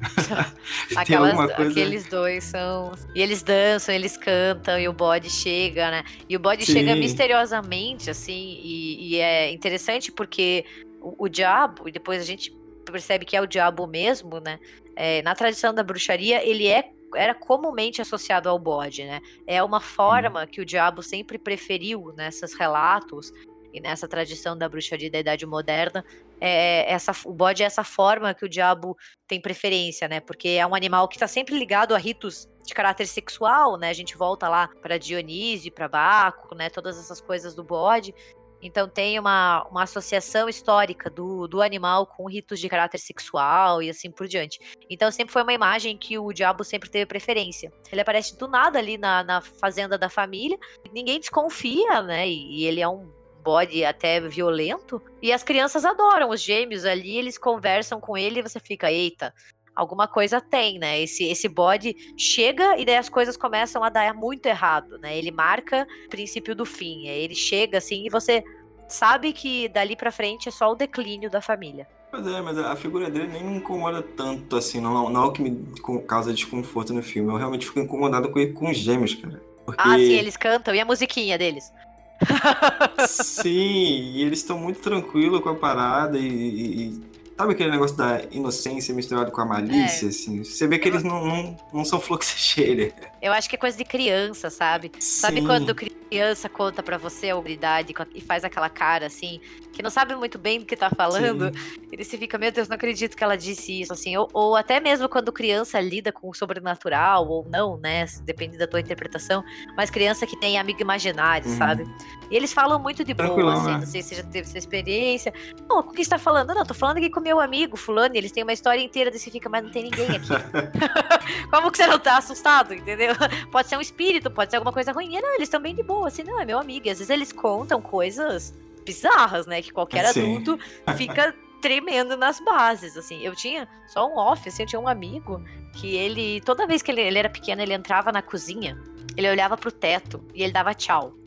Aquelas, coisa... Aqueles dois são. E eles dançam, eles cantam, e o bode chega, né? E o bode Sim. chega misteriosamente, assim, e, e é interessante porque o, o, diabo, e depois a gente percebe que é o diabo mesmo, né? É, na tradição da bruxaria, ele é era comumente associado ao bode, né? É uma forma que o diabo sempre preferiu nesses relatos e nessa tradição da bruxaria da Idade Moderna, é essa, o bode é essa forma que o diabo tem preferência, né? Porque é um animal que está sempre ligado a ritos de caráter sexual, né? A gente volta lá para Dionísio, para Baco, né? Todas essas coisas do bode. Então tem uma, uma associação histórica do, do animal com ritos de caráter sexual e assim por diante. Então sempre foi uma imagem que o diabo sempre teve preferência. Ele aparece do nada ali na, na fazenda da família, ninguém desconfia, né? E, e ele é um bode até violento. E as crianças adoram os gêmeos ali, eles conversam com ele e você fica, eita, alguma coisa tem, né? Esse, esse bode chega e daí as coisas começam a dar muito errado, né? Ele marca o princípio do fim. Ele chega assim e você sabe que dali para frente é só o declínio da família. Pois é, mas a figura dele nem me incomoda tanto assim, não, não é o que me causa desconforto no filme. Eu realmente fico incomodado com, com os gêmeos, cara. Porque... Ah, sim, eles cantam e a musiquinha deles. Sim, e eles estão muito tranquilos com a parada e, e, Sabe aquele negócio da inocência misturado com a malícia, é. assim? Você vê que eles não, não, não são fluxo cheia. Eu acho que é coisa de criança, sabe? Sim. Sabe quando criança conta para você a habilidade e faz aquela cara, assim, que não sabe muito bem do que tá falando? Sim. Ele se fica, meu Deus, não acredito que ela disse isso, assim. Ou, ou até mesmo quando criança lida com o sobrenatural, ou não, né? Depende da tua interpretação. Mas criança que tem amigo imaginário, uhum. sabe? E eles falam muito de boa, assim. Né? Não sei se você já teve essa experiência. Não, com o que você tá falando? Não, tô falando aqui com meu amigo, fulano, eles têm uma história inteira desse fica, mas não tem ninguém aqui. Como que você não tá assustado, entendeu? Pode ser um espírito, pode ser alguma coisa ruim. E não, eles estão bem de boa, assim, não, é meu amigo. E às vezes eles contam coisas bizarras, né? Que qualquer Sim. adulto fica tremendo nas bases, assim. Eu tinha só um off, assim, eu tinha um amigo que ele, toda vez que ele, ele era pequeno, ele entrava na cozinha, ele olhava pro teto e ele dava tchau.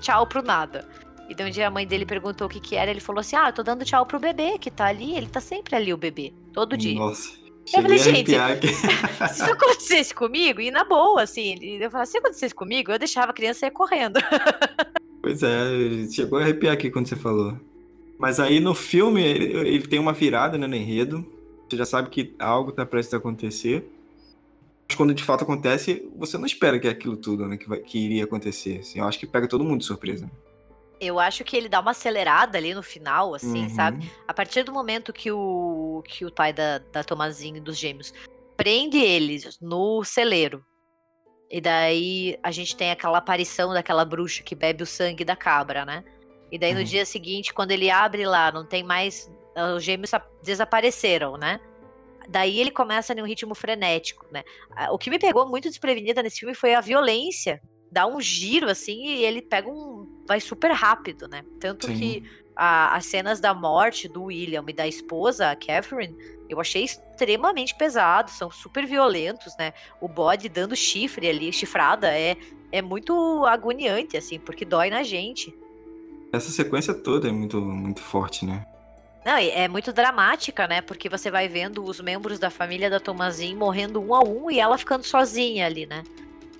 Tchau pro nada. E de um dia a mãe dele perguntou o que que era, ele falou assim: Ah, eu tô dando tchau pro bebê que tá ali, ele tá sempre ali, o bebê, todo dia. Nossa. Eu falei, gente, se isso acontecesse comigo, e na boa, assim, eu falava, se acontecesse comigo, eu deixava a criança ir correndo. Pois é, chegou a arrepiar aqui quando você falou. Mas aí no filme, ele, ele tem uma virada né, no enredo. Você já sabe que algo tá prestes a acontecer. Mas quando de fato acontece, você não espera que é aquilo tudo né, que, vai, que iria acontecer. Assim, eu acho que pega todo mundo de surpresa. Eu acho que ele dá uma acelerada ali no final, assim, uhum. sabe? A partir do momento que o, que o pai da, da Tomazinho e dos gêmeos prende eles no celeiro. E daí a gente tem aquela aparição daquela bruxa que bebe o sangue da cabra, né? E daí no uhum. dia seguinte, quando ele abre lá, não tem mais. Os gêmeos desapareceram, né? Daí ele começa em um ritmo frenético, né? O que me pegou muito desprevenida nesse filme foi a violência dá um giro assim e ele pega um. vai super rápido, né? Tanto Sim. que a, as cenas da morte do William e da esposa, a Catherine, eu achei extremamente pesado, são super violentos, né? O bode dando chifre ali, chifrada, é, é muito agoniante, assim, porque dói na gente. Essa sequência toda é muito, muito forte, né? Não, é muito dramática, né? Porque você vai vendo os membros da família da Tomazin morrendo um a um e ela ficando sozinha ali, né?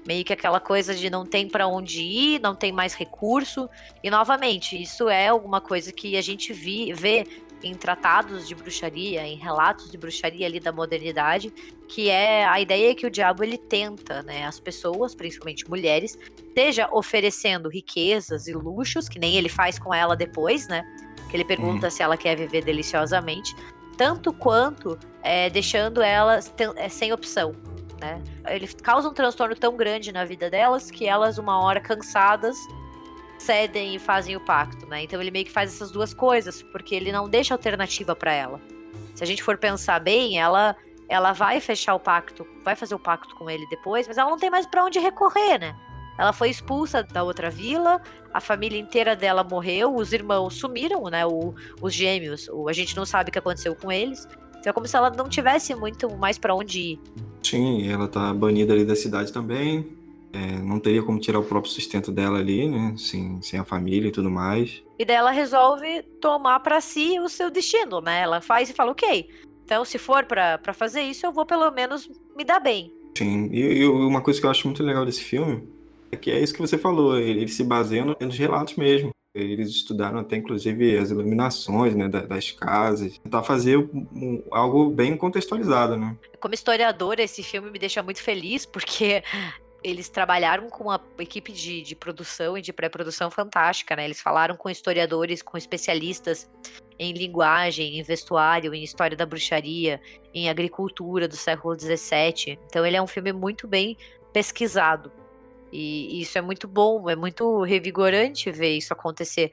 Meio que aquela coisa de não tem para onde ir, não tem mais recurso. E novamente, isso é alguma coisa que a gente vi, vê em tratados de bruxaria, em relatos de bruxaria ali da modernidade, que é a ideia que o diabo ele tenta, né, as pessoas, principalmente mulheres, seja oferecendo riquezas e luxos, que nem ele faz com ela depois, né? Que ele pergunta hum. se ela quer viver deliciosamente, tanto quanto é, deixando ela é, sem opção, né? Ele causa um transtorno tão grande na vida delas que elas, uma hora cansadas, cedem e fazem o pacto, né? Então ele meio que faz essas duas coisas, porque ele não deixa alternativa para ela. Se a gente for pensar bem, ela ela vai fechar o pacto, vai fazer o pacto com ele depois, mas ela não tem mais para onde recorrer, né? Ela foi expulsa da outra vila, a família inteira dela morreu, os irmãos sumiram, né? O, os gêmeos, o, a gente não sabe o que aconteceu com eles. Então é como se ela não tivesse muito mais para onde ir. Sim, ela tá banida ali da cidade também. É, não teria como tirar o próprio sustento dela ali, né? Sem, sem a família e tudo mais. E daí ela resolve tomar para si o seu destino, né? Ela faz e fala, ok, então se for para fazer isso, eu vou pelo menos me dar bem. Sim, e, e, uma coisa que eu acho muito legal desse filme que é isso que você falou, ele, ele se baseia nos relatos mesmo. Eles estudaram até, inclusive, as iluminações né, das casas. Tentar fazer um, algo bem contextualizado, né? Como historiador, esse filme me deixa muito feliz, porque eles trabalharam com uma equipe de, de produção e de pré-produção fantástica, né? Eles falaram com historiadores, com especialistas em linguagem, em vestuário, em história da bruxaria, em agricultura do século XVII. Então ele é um filme muito bem pesquisado. E isso é muito bom, é muito revigorante ver isso acontecer.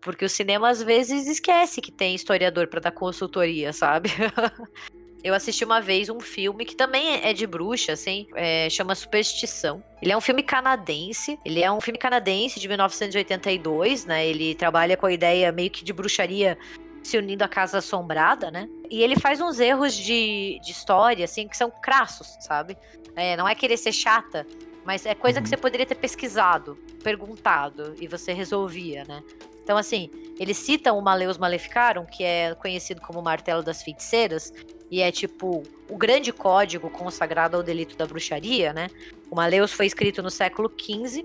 Porque o cinema às vezes esquece que tem historiador para dar consultoria, sabe? Eu assisti uma vez um filme que também é de bruxa, assim, é, chama Superstição. Ele é um filme canadense, ele é um filme canadense de 1982, né? Ele trabalha com a ideia meio que de bruxaria se unindo à Casa Assombrada, né? E ele faz uns erros de, de história, assim, que são crassos, sabe? É, não é querer ser chata, mas é coisa que uhum. você poderia ter pesquisado, perguntado, e você resolvia, né? Então, assim, eles citam o Maleus Maleficarum, que é conhecido como o Martelo das Feiticeiras, e é tipo o grande código consagrado ao delito da bruxaria, né? O Maleus foi escrito no século XV,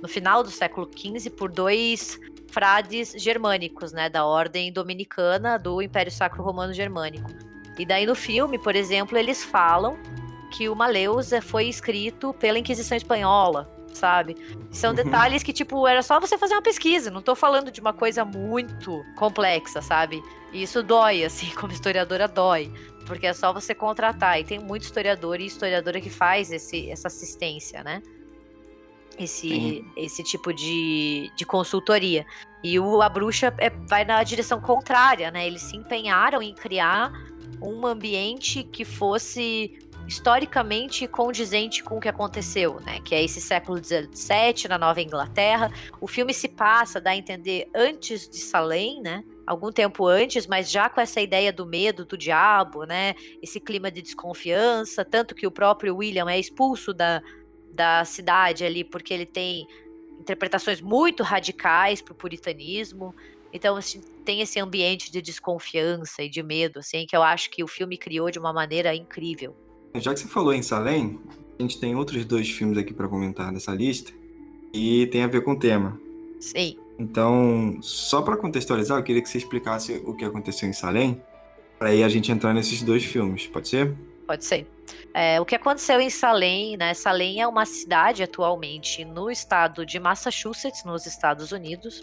no final do século XV, por dois frades germânicos, né, da ordem dominicana do Império Sacro Romano Germânico. E daí no filme, por exemplo, eles falam que o Maleus é, foi escrito pela Inquisição Espanhola, sabe? São uhum. detalhes que, tipo, era só você fazer uma pesquisa. Não tô falando de uma coisa muito complexa, sabe? E isso dói, assim, como historiadora dói. Porque é só você contratar. E tem muito historiador e historiadora que faz esse, essa assistência, né? Esse, esse tipo de, de consultoria. E o A Bruxa é, vai na direção contrária, né? Eles se empenharam em criar um ambiente que fosse historicamente condizente com o que aconteceu, né? Que é esse século XVII na Nova Inglaterra. O filme se passa, dá a entender, antes de Salem, né? Algum tempo antes, mas já com essa ideia do medo do diabo, né? Esse clima de desconfiança, tanto que o próprio William é expulso da, da cidade ali porque ele tem interpretações muito radicais para o puritanismo. Então, assim, tem esse ambiente de desconfiança e de medo, assim, que eu acho que o filme criou de uma maneira incrível. Já que você falou em Salem, a gente tem outros dois filmes aqui para comentar nessa lista e tem a ver com o tema. Sim. Então, só para contextualizar, eu queria que você explicasse o que aconteceu em Salem, para aí a gente entrar nesses dois filmes, pode ser? Pode ser. É, o que aconteceu em Salem, né? Salem é uma cidade atualmente no estado de Massachusetts, nos Estados Unidos.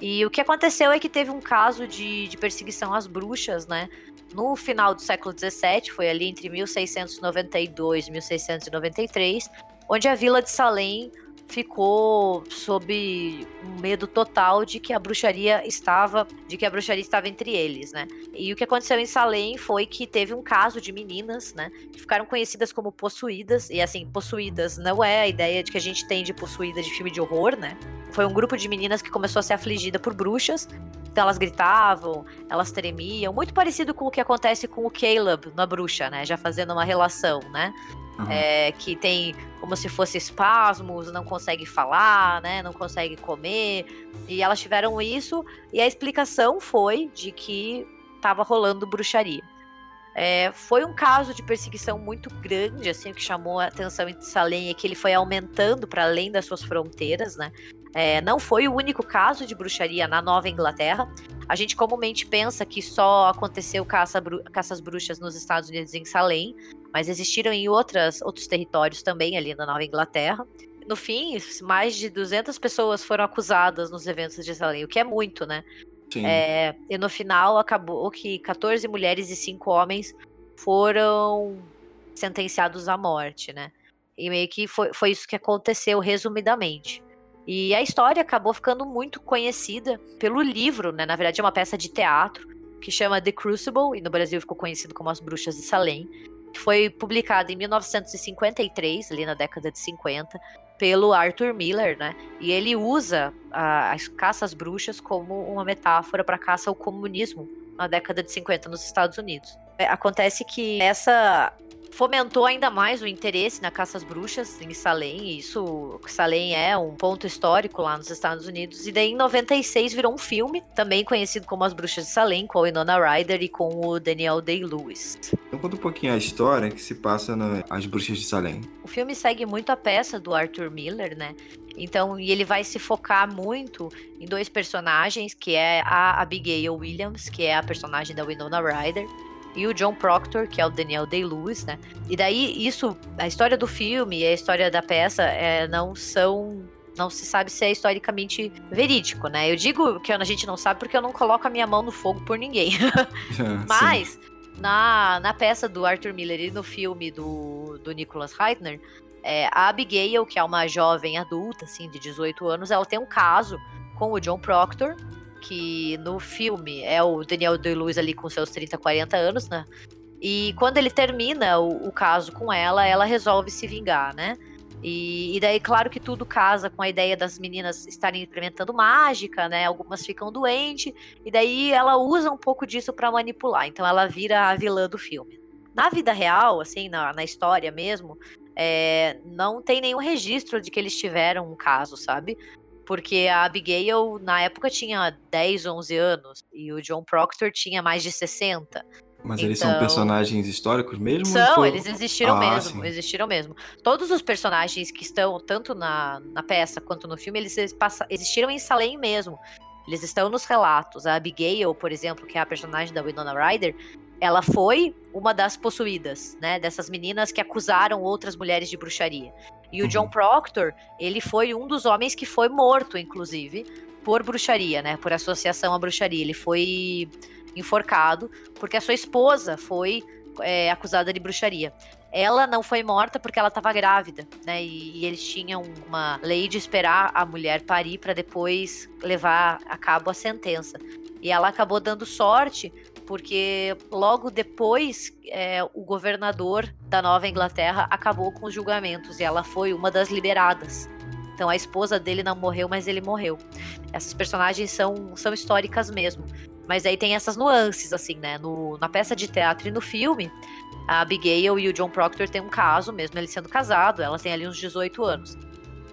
E o que aconteceu é que teve um caso de, de perseguição às bruxas, né? no final do século XVII, foi ali entre 1692 e 1693, onde a vila de Salem ficou sob um medo total de que a bruxaria estava, de que a bruxaria estava entre eles, né? E o que aconteceu em Salem foi que teve um caso de meninas, né, que ficaram conhecidas como possuídas, e assim, possuídas não é a ideia de que a gente tem de possuída de filme de horror, né? Foi um grupo de meninas que começou a ser afligida por bruxas então elas gritavam, elas tremiam, muito parecido com o que acontece com o Caleb na bruxa, né? Já fazendo uma relação, né? Uhum. É, que tem como se fosse espasmos, não consegue falar, né? Não consegue comer. E elas tiveram isso, e a explicação foi de que estava rolando bruxaria. É, foi um caso de perseguição muito grande, assim, que chamou a atenção em Salem é que ele foi aumentando para além das suas fronteiras, né? É, não foi o único caso de bruxaria na Nova Inglaterra. A gente comumente pensa que só aconteceu caça, caças bruxas nos Estados Unidos em Salem, mas existiram em outras, outros territórios também ali na Nova Inglaterra. No fim, mais de 200 pessoas foram acusadas nos eventos de Salem, o que é muito, né? É, e no final acabou que 14 mulheres e 5 homens foram sentenciados à morte, né? E meio que foi, foi isso que aconteceu resumidamente. E a história acabou ficando muito conhecida pelo livro, né? Na verdade, é uma peça de teatro que chama The Crucible, e no Brasil ficou conhecido como As Bruxas de Salem, que foi publicado em 1953, ali na década de 50, pelo Arthur Miller, né? E ele usa a, as caças bruxas como uma metáfora para caça ao comunismo na década de 50 nos Estados Unidos. É, acontece que essa fomentou ainda mais o interesse na caça às bruxas em Salem, e isso, Salem é um ponto histórico lá nos Estados Unidos, e daí em 96 virou um filme, também conhecido como As Bruxas de Salem, com a Winona Ryder e com o Daniel Day-Lewis. Então conta um pouquinho a história que se passa nas Bruxas de Salem. O filme segue muito a peça do Arthur Miller, né? Então, e ele vai se focar muito em dois personagens, que é a Abigail Williams, que é a personagem da Winona Ryder, e o John Proctor, que é o Daniel Day-Lewis, né? E daí isso, a história do filme e a história da peça é, não são não se sabe se é historicamente verídico, né? Eu digo que a gente não sabe porque eu não coloco a minha mão no fogo por ninguém. Mas na, na peça do Arthur Miller e no filme do, do Nicholas Reitner, é, a Abigail, que é uma jovem adulta, assim, de 18 anos, ela tem um caso com o John Proctor, que no filme é o Daniel Day-Lewis ali com seus 30, 40 anos, né? E quando ele termina o, o caso com ela, ela resolve se vingar, né? E, e, daí, claro que tudo casa com a ideia das meninas estarem implementando mágica, né? Algumas ficam doentes, e daí ela usa um pouco disso para manipular. Então ela vira a vilã do filme. Na vida real, assim, na, na história mesmo, é, não tem nenhum registro de que eles tiveram um caso, sabe? Porque a Abigail, na época, tinha 10, 11 anos. E o John Proctor tinha mais de 60. Mas então... eles são então personagens históricos mesmo? São, foi... eles existiram ah, mesmo, sim. existiram mesmo. Todos os personagens que estão tanto na, na peça quanto no filme, eles existiram em Salem mesmo. Eles estão nos relatos. A Abigail, por exemplo, que é a personagem da Winona Ryder, ela foi uma das possuídas, né? Dessas meninas que acusaram outras mulheres de bruxaria. E o John uhum. Proctor, ele foi um dos homens que foi morto, inclusive, por bruxaria, né? Por associação à bruxaria. Ele foi enforcado porque a sua esposa foi é, acusada de bruxaria. Ela não foi morta porque ela estava grávida, né? E, e, eles tinham uma lei de esperar a mulher parir para depois levar a cabo a sentença. E ela acabou dando sorte porque logo depois é, o governador da Nova Inglaterra acabou com os julgamentos e ela foi uma das liberadas. Então a esposa dele não morreu, mas ele morreu. Essas personagens são, são históricas mesmo. Mas aí tem essas nuances, assim, né? No, na peça de teatro e no filme, a Abigail e o John Proctor têm um caso, mesmo ele sendo casado, ela tem ali uns 18 anos.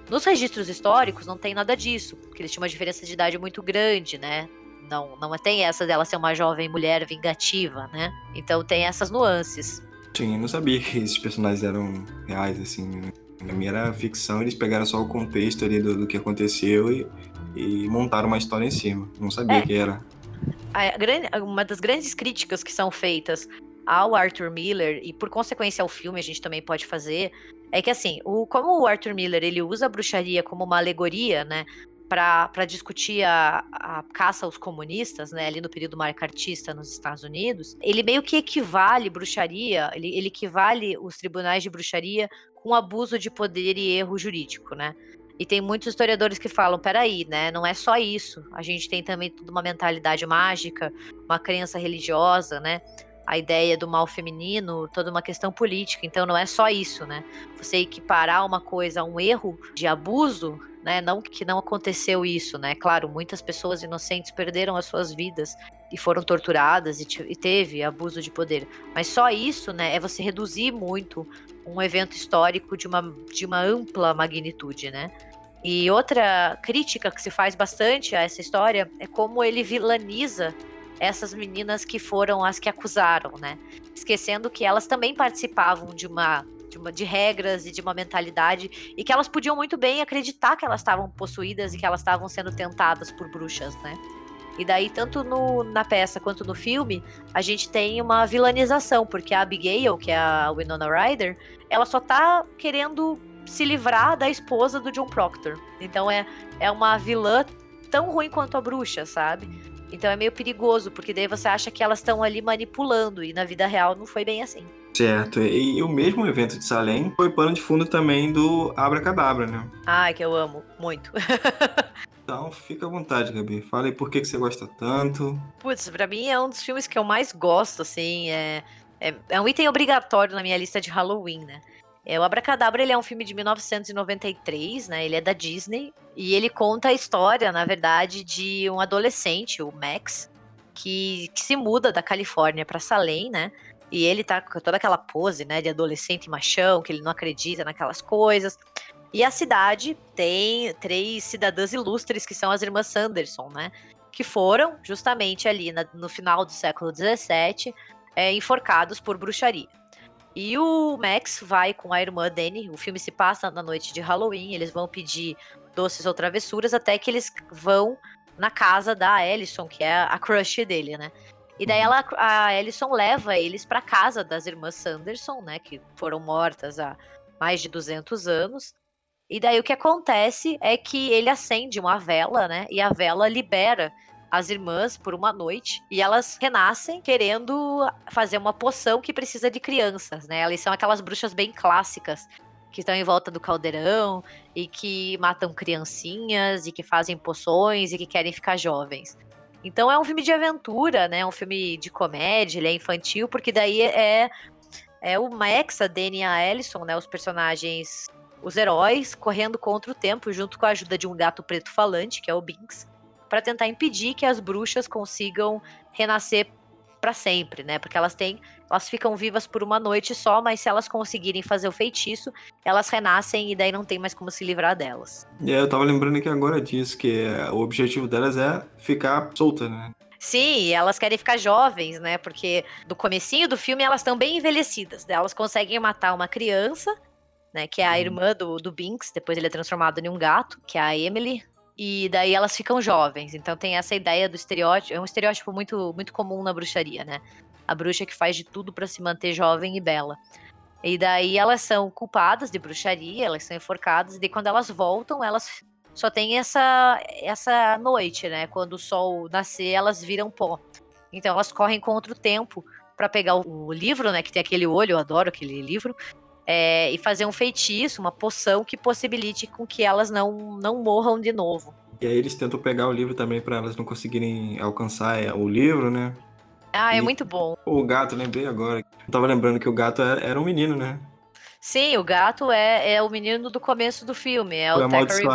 Nos registros históricos não tem nada disso, porque eles tinham uma diferença de idade muito grande, né? Não, não tem essa dela ser uma jovem mulher vingativa, né? Então tem essas nuances. Sim, eu não sabia que esses personagens eram reais, assim. Né? Na minha era ficção, eles pegaram só o contexto ali do, do que aconteceu e, e, montaram uma história em cima. Não sabia é. que era. A, uma das grandes críticas que são feitas ao Arthur Miller e por consequência ao filme a gente também pode fazer é que assim, o, como o Arthur Miller ele usa a bruxaria como uma alegoria, né, para discutir a, a, caça aos comunistas, né, ali no período marcartista nos Estados Unidos, ele meio que equivale bruxaria, ele, ele equivale os tribunais de bruxaria com abuso de poder e erro jurídico, né? E tem muitos historiadores que falam, peraí, né? Não é só isso. A gente tem também toda uma mentalidade mágica, uma crença religiosa, né? A ideia do mal feminino, toda uma questão política. Então não é só isso, né? Você equiparar uma coisa a um erro de abuso né? Não que não aconteceu isso, né? Claro, muitas pessoas inocentes perderam as suas vidas e foram torturadas e, e teve abuso de poder. Mas só isso, né, é você reduzir muito um evento histórico de uma, de uma ampla magnitude, né? E outra crítica que se faz bastante a essa história é como ele vilaniza essas meninas que foram as que acusaram, né? Esquecendo que elas também participavam de uma de, uma, de regras e de uma mentalidade, e que elas podiam muito bem acreditar que elas estavam possuídas e que elas estavam sendo tentadas por bruxas, né? E daí, tanto no, na peça quanto no filme, a gente tem uma vilanização, porque a Abigail, que é a Winona Ryder, ela só tá querendo se livrar da esposa do John Proctor. Então é, é uma vilã tão ruim quanto a bruxa, sabe? Então é meio perigoso, porque daí você acha que elas estão ali manipulando, e na vida real não foi bem assim. Certo, e, e o mesmo evento de Salem foi pano de fundo também do Abracadabra, né? Ai, que eu amo, muito. Então fica à vontade, Gabi. Fala aí por que, que você gosta tanto. Putz, pra mim é um dos filmes que eu mais gosto, assim. É, é, é um item obrigatório na minha lista de Halloween, né? É, o Abracadabra ele é um filme de 1993, né? Ele é da Disney e ele conta a história, na verdade, de um adolescente, o Max, que, que se muda da Califórnia para Salem, né? E ele tá com toda aquela pose, né, de adolescente machão, que ele não acredita naquelas coisas. E a cidade tem três cidadãs ilustres que são as irmãs Sanderson, né? Que foram justamente ali na, no final do século XVII é, enforcados por bruxaria. E o Max vai com a irmã Dani. O filme se passa na noite de Halloween. Eles vão pedir doces ou travessuras até que eles vão na casa da Alison, que é a crush dele, né? E daí ela, a Alison leva eles para casa das irmãs Sanderson, né? Que foram mortas há mais de 200 anos. E daí o que acontece é que ele acende uma vela, né? E a vela libera as irmãs por uma noite e elas renascem querendo fazer uma poção que precisa de crianças, né? Elas são aquelas bruxas bem clássicas que estão em volta do caldeirão e que matam criancinhas e que fazem poções e que querem ficar jovens. Então é um filme de aventura, né? Um filme de comédia, ele é infantil, porque daí é é o Max, a Dani e a Ellison, né? Os personagens os heróis correndo contra o tempo, junto com a ajuda de um gato preto falante, que é o Binks, para tentar impedir que as bruxas consigam renascer para sempre, né? Porque elas têm, elas ficam vivas por uma noite só, mas se elas conseguirem fazer o feitiço, elas renascem e daí não tem mais como se livrar delas. E eu tava lembrando que agora disso que o objetivo delas é ficar solta, né? Sim, elas querem ficar jovens, né? Porque do comecinho do filme elas estão bem envelhecidas. Elas conseguem matar uma criança né? Que é a uhum. irmã do, do Binks, depois ele é transformado em um gato, que é a Emily. E daí elas ficam jovens. Então tem essa ideia do estereótipo. É um estereótipo muito, muito comum na bruxaria, né? A bruxa que faz de tudo para se manter jovem e bela. E daí elas são culpadas de bruxaria, elas são enforcadas, e daí quando elas voltam, elas só tem essa, essa noite, né? Quando o sol nascer, elas viram pó. Então elas correm contra o tempo para pegar o, o livro, né? Que tem aquele olho, eu adoro aquele livro é, e fazer um feitiço, uma poção que possibilite com que elas não, não morram de novo. E aí eles tentam pegar o livro também para elas não conseguirem alcançar é, o livro, né? Ah, é muito bom. O gato, lembrei agora. Eu tava lembrando que o gato era um menino, né? Sim, o gato é, é o menino do começo do filme, é Foi o Thackeray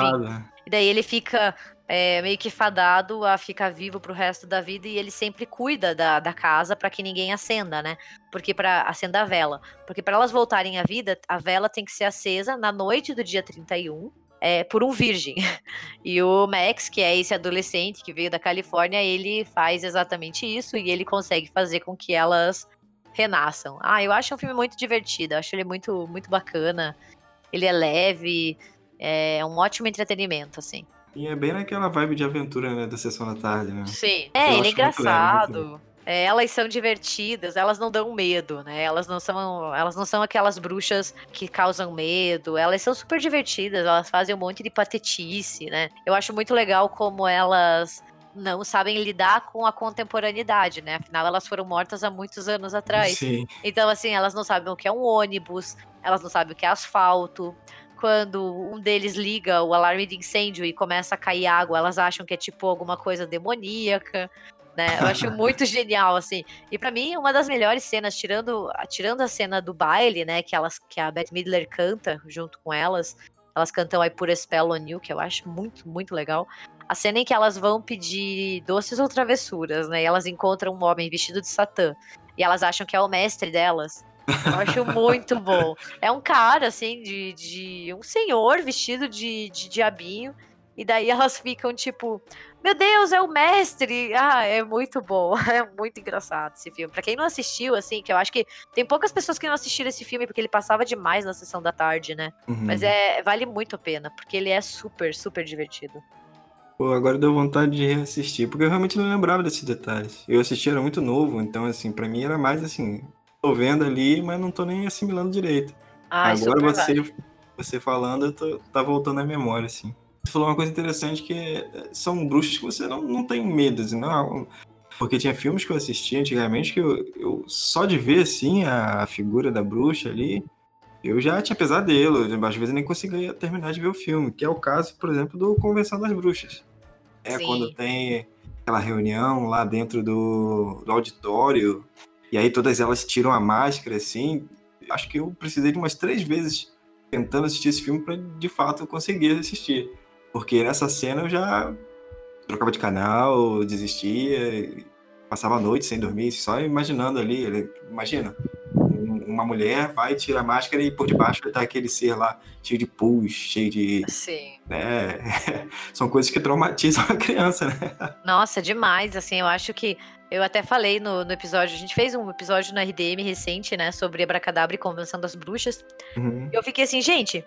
E daí ele fica é, meio que fadado a ficar vivo pro resto da vida e ele sempre cuida da, da casa para que ninguém acenda, né? Porque para acender a vela. Porque para elas voltarem à vida, a vela tem que ser acesa na noite do dia 31. É, por um virgem. E o Max, que é esse adolescente que veio da Califórnia, ele faz exatamente isso e ele consegue fazer com que elas renasçam. Ah, eu acho um filme muito divertido, eu acho ele muito, muito bacana. Ele é leve, é um ótimo entretenimento, assim. E é bem naquela vibe de aventura, né? Da sessão da tarde, né? Sim. É, ele é engraçado. É, elas são divertidas, elas não dão medo, né? Elas não são, elas não são aquelas bruxas que causam medo. Elas são super divertidas, elas fazem um monte de patetice, né? Eu acho muito legal como elas não sabem lidar com a contemporaneidade, né? Afinal, elas foram mortas há muitos anos atrás. Sim. Então, assim, elas não sabem o que é um ônibus, elas não sabem o que é asfalto, quando um deles liga o alarme de incêndio e começa a cair água, elas acham que é tipo alguma coisa demoníaca. Né? Eu acho muito genial, assim. E para mim, uma das melhores cenas, tirando, tirando a cena do baile, né? Que, elas, que a Beth Midler canta junto com elas. Elas cantam I Put a Spell on You, que eu acho muito, muito legal. A cena em que elas vão pedir doces ou travessuras, né? E elas encontram um homem vestido de Satã. E elas acham que é o mestre delas. Eu acho muito bom. É um cara, assim, de, de um senhor vestido de, de diabinho. E daí elas ficam tipo, meu Deus, é o mestre! Ah, é muito bom, é muito engraçado esse filme. Pra quem não assistiu, assim, que eu acho que tem poucas pessoas que não assistiram esse filme porque ele passava demais na sessão da tarde, né? Uhum. Mas é, vale muito a pena, porque ele é super, super divertido. Pô, agora deu vontade de reassistir, porque eu realmente não lembrava desses detalhes. Eu assisti, era muito novo, então, assim, para mim era mais assim, tô vendo ali, mas não tô nem assimilando direito. Ai, Agora você, você falando, eu tô, tá voltando à memória, assim. Você falou uma coisa interessante que é, são bruxas que você não, não tem medo, assim, não, porque tinha filmes que eu assistia antigamente que eu, eu só de ver assim a figura da bruxa ali, eu já tinha pesadelo, às vezes nem conseguia terminar de ver o filme, que é o caso, por exemplo, do Convenção das Bruxas. É Sim. quando tem aquela reunião lá dentro do, do auditório, e aí todas elas tiram a máscara, assim. Acho que eu precisei de umas três vezes tentando assistir esse filme para de fato conseguir assistir. Porque nessa cena eu já trocava de canal, desistia, passava a noite sem dormir, só imaginando ali. Imagina, uma mulher vai, tira a máscara e por debaixo tá aquele ser lá cheio de pus, cheio de. Sim. Né? São coisas que traumatizam a criança, né? Nossa, demais. Assim, eu acho que. Eu até falei no, no episódio, a gente fez um episódio no RDM recente, né, sobre Abracadabra e Convenção das Bruxas. Uhum. Eu fiquei assim, gente,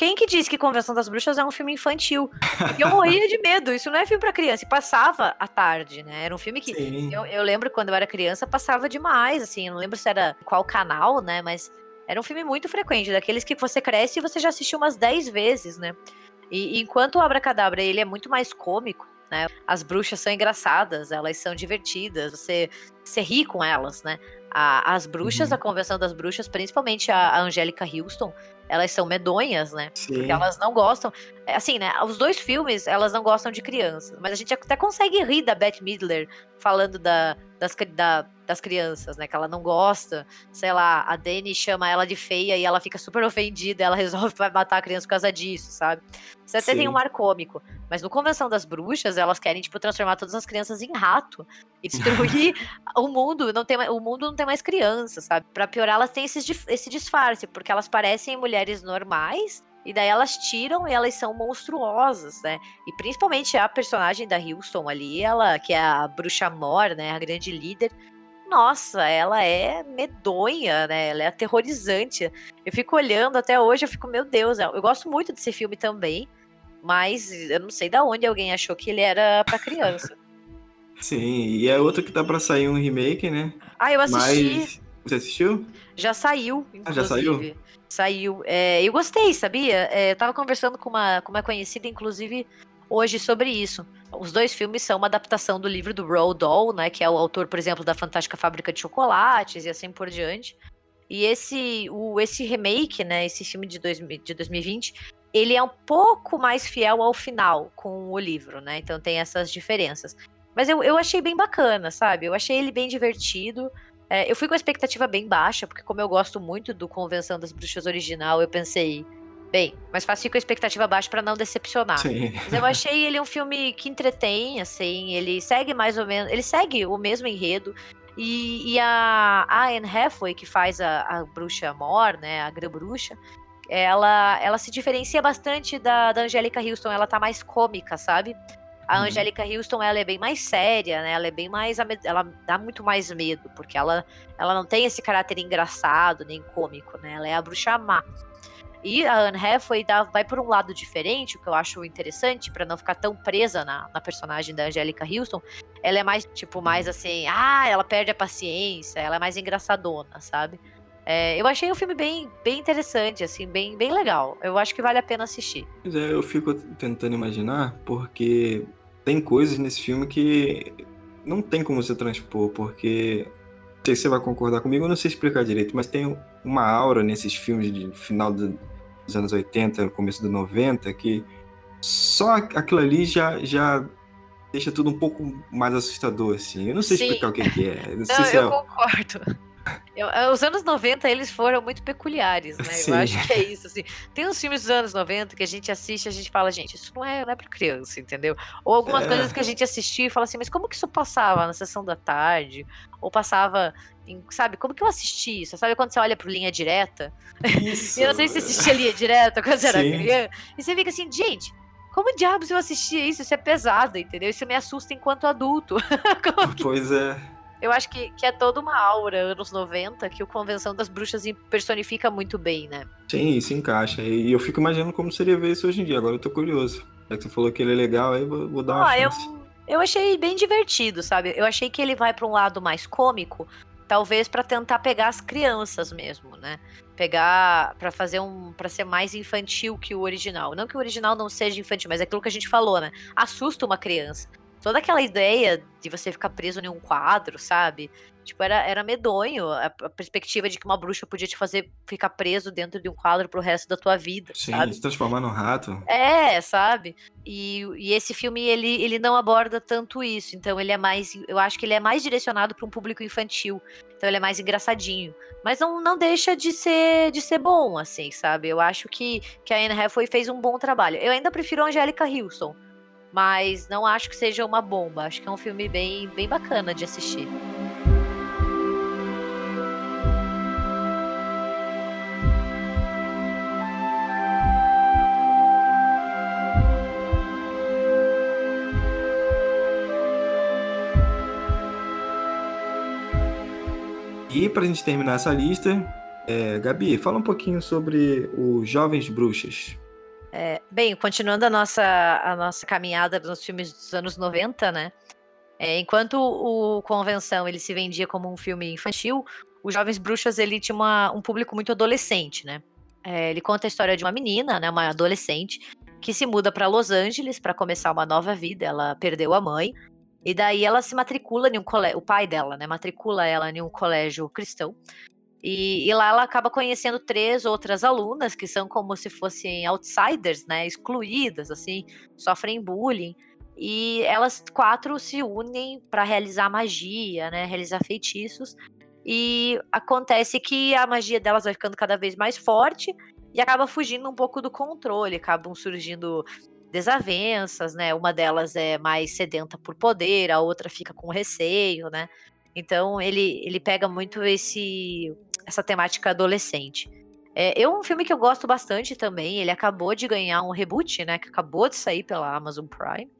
quem que disse que Convenção das Bruxas é um filme infantil? eu morria de medo. Isso não é filme para criança. E passava à tarde, né? Era um filme que eu, eu, lembro quando eu era criança passava demais, assim. Eu não lembro se era qual canal, né? Mas era um filme muito frequente, daqueles que você cresce e você já assistiu umas 10 vezes, né? E, enquanto o Abracadabra ele é muito mais cômico, né? As bruxas são engraçadas, elas são divertidas, você, você ri com elas, né? A, as bruxas uhum. da Convenção das Bruxas, principalmente a, a Angélica Houston, elas são medonhas, né? Sim. Porque elas não gostam. É, assim, né? Os dois filmes, elas não gostam de crianças. Mas a gente até consegue rir da Beth Midler falando da, das, da, das crianças, né? Que ela não gosta. Sei lá, a Dani chama ela de feia e ela fica super ofendida. Ela resolve matar a criança por causa disso, sabe? Você até Sim. tem um ar cômico. Mas no Convenção das Bruxas, elas querem, tipo, transformar todas as crianças em rato e destruir o mundo. Não tem, o mundo não tem mais crianças, sabe? Pra piorar, elas têm esse, esse disfarce, porque elas parecem mulheres normais e daí elas tiram e elas são monstruosas, né? E principalmente a personagem da Houston ali, ela que é a bruxa mor, né, a grande líder. Nossa, ela é medonha, né? Ela é aterrorizante. Eu fico olhando até hoje, eu fico, meu Deus, eu gosto muito desse filme também, mas eu não sei da onde alguém achou que ele era para criança. Sim, e é outro que tá para sair um remake, né? Ah, eu assisti. Mas... Você assistiu? Já saiu, inclusive. Ah, já saiu? Saiu. É, eu gostei, sabia? É, eu tava conversando com uma, com uma conhecida, inclusive, hoje sobre isso. Os dois filmes são uma adaptação do livro do Roald Dahl, né? Que é o autor, por exemplo, da Fantástica Fábrica de Chocolates e assim por diante. E esse, o, esse remake, né? Esse filme de, dois, de 2020, ele é um pouco mais fiel ao final com o livro, né? Então tem essas diferenças. Mas eu, eu achei bem bacana, sabe? Eu achei ele bem divertido. É, eu fui com a expectativa bem baixa, porque como eu gosto muito do Convenção das Bruxas original, eu pensei, bem, mas faço com a expectativa baixa para não decepcionar. Sim. Mas eu achei ele um filme que entretém, assim, ele segue mais ou menos, ele segue o mesmo enredo. E, e a, a Anne Hathaway, que faz a, a bruxa Mor, né, a grã bruxa, ela, ela se diferencia bastante da, da Angélica Houston, ela tá mais cômica, sabe? A uhum. Angélica Houston, ela é bem mais séria, né? Ela é bem mais. Ela dá muito mais medo, porque ela, ela não tem esse caráter engraçado nem cômico, né? Ela é a bruxa má. E a Anne Hathaway dá, vai por um lado diferente, o que eu acho interessante, para não ficar tão presa na, na personagem da Angélica Houston. Ela é mais, tipo, mais assim, ah, ela perde a paciência, ela é mais engraçadona, sabe? É, eu achei o filme bem, bem interessante, assim, bem, bem legal. Eu acho que vale a pena assistir. Pois é, eu fico tentando imaginar, porque tem coisas nesse filme que não tem como você transpor, porque não sei se você vai concordar comigo, eu não sei explicar direito, mas tem uma aura nesses filmes de final dos anos 80, começo dos 90, que só aquilo ali já, já deixa tudo um pouco mais assustador, assim. Eu não sei Sim. explicar o que, que é. Não, não sei se eu é... concordo. Eu, eh, os anos 90, eles foram muito peculiares, né? Sim. Eu acho que é isso, assim. Tem uns filmes dos anos 90 que a gente assiste e a gente fala, gente, isso não é, não é pra criança, entendeu? Ou algumas é. coisas que a gente assistia e fala assim, mas como que isso passava na sessão da tarde? Ou passava em, sabe, como que eu assisti isso? Sabe quando você olha pro Linha Direta? Isso. eu não sei se você assistia Linha Direta quando você era criança. E você fica assim, gente, como diabos eu assistia isso? Isso é pesado, entendeu? Isso me assusta enquanto adulto. pois é. Eu acho que, que é toda uma aura anos 90 que o Convenção das Bruxas personifica muito bem, né? Sim, se encaixa. E eu fico imaginando como seria ver isso hoje em dia. Agora eu tô curioso. Já que você falou que ele é legal, aí vou, vou dar uma ah, chance. Eu, eu achei bem divertido, sabe? Eu achei que ele vai para um lado mais cômico, talvez para tentar pegar as crianças mesmo, né? Pegar para fazer um para ser mais infantil que o original. Não que o original não seja infantil, mas é aquilo que a gente falou, né? Assusta uma criança. Toda aquela ideia de você ficar preso em um quadro, sabe? Tipo, era, era medonho a, a, perspectiva de que uma bruxa podia te fazer ficar preso dentro de um quadro pro resto da tua vida. Sim, sabe? se transformar num rato. É, sabe? E, e esse filme, ele, ele não aborda tanto isso. Então, ele é mais. Eu acho que ele é mais direcionado para um público infantil. Então, ele é mais engraçadinho. Mas não, não deixa de ser, de ser bom, assim, sabe? Eu acho que, que a Anne Hathaway fez um bom trabalho. Eu ainda prefiro a Angélica Houston. Mas não acho que seja uma bomba. Acho que é um filme bem, bem bacana de assistir. E para a gente terminar essa lista, é, Gabi, fala um pouquinho sobre os Jovens Bruxas. É, bem, continuando a nossa, a nossa caminhada nos filmes dos anos 90, né? É, enquanto o Convenção ele se vendia como um filme infantil, o Jovens Bruxas ele tinha uma, um público muito adolescente, né? É, ele conta a história de uma menina, né, uma adolescente, que se muda para Los Angeles para começar uma nova vida. Ela perdeu a mãe e daí ela se matricula em um colégio, o pai dela, né, matricula ela em um colégio cristão. E, e, lá ela acaba conhecendo três outras alunas que são como se fossem outsiders, né, excluídas, assim, sofrem bullying. E elas quatro se unem para realizar magia, né, realizar feitiços. E acontece que a magia delas vai ficando cada vez mais forte e acaba fugindo um pouco do controle, acabam surgindo desavenças, né? Uma delas é mais sedenta por poder, a outra fica com receio, né? Então ele, ele pega muito esse essa temática adolescente. É, é um filme que eu gosto bastante também. Ele acabou de ganhar um reboot, né? Que acabou de sair pela Amazon Prime.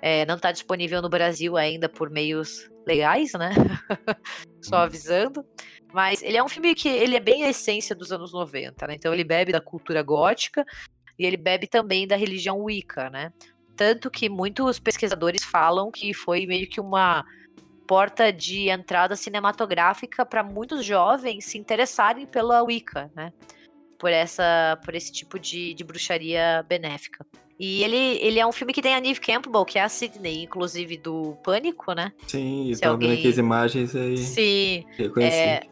É, não está disponível no Brasil ainda por meios legais, né? Só uhum. avisando. Mas ele é um filme que ele é bem a essência dos anos 90, né? Então ele bebe da cultura gótica e ele bebe também da religião Wicca, né? Tanto que muitos pesquisadores falam que foi meio que uma porta de entrada cinematográfica para muitos jovens se interessarem pela Wicca, né? Por, essa, por esse tipo de, de bruxaria benéfica. E ele, ele é um filme que tem a Neve Campbell, que é a Sidney, inclusive do Pânico, né? Sim, eu tava alguém... vendo aqui as imagens aí. Sim. Reconheci. É,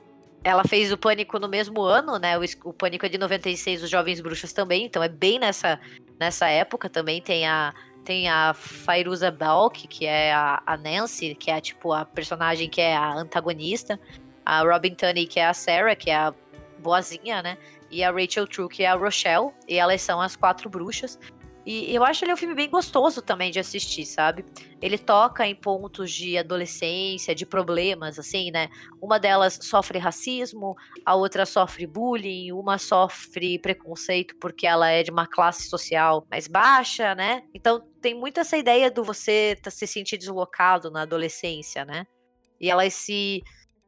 ela fez o Pânico no mesmo ano, né? O, o Pânico é de 96, os Jovens Bruxas também, então é bem nessa, nessa época também. Tem a, tem a Fairuza Balk, que é a, a, Nancy, que é tipo a personagem que é a antagonista. A Robin Tunney, que é a Sarah, que é a boazinha, né? E a Rachel True, que é a Rochelle. E elas são as quatro bruxas. E eu acho ele um filme bem gostoso também de assistir, sabe? Ele toca em pontos de adolescência, de problemas, assim, né? Uma delas sofre racismo, a outra sofre bullying, uma sofre preconceito porque ela é de uma classe social mais baixa, né? Então tem muito essa ideia do você tá, se sentir deslocado na adolescência, né? E elas se,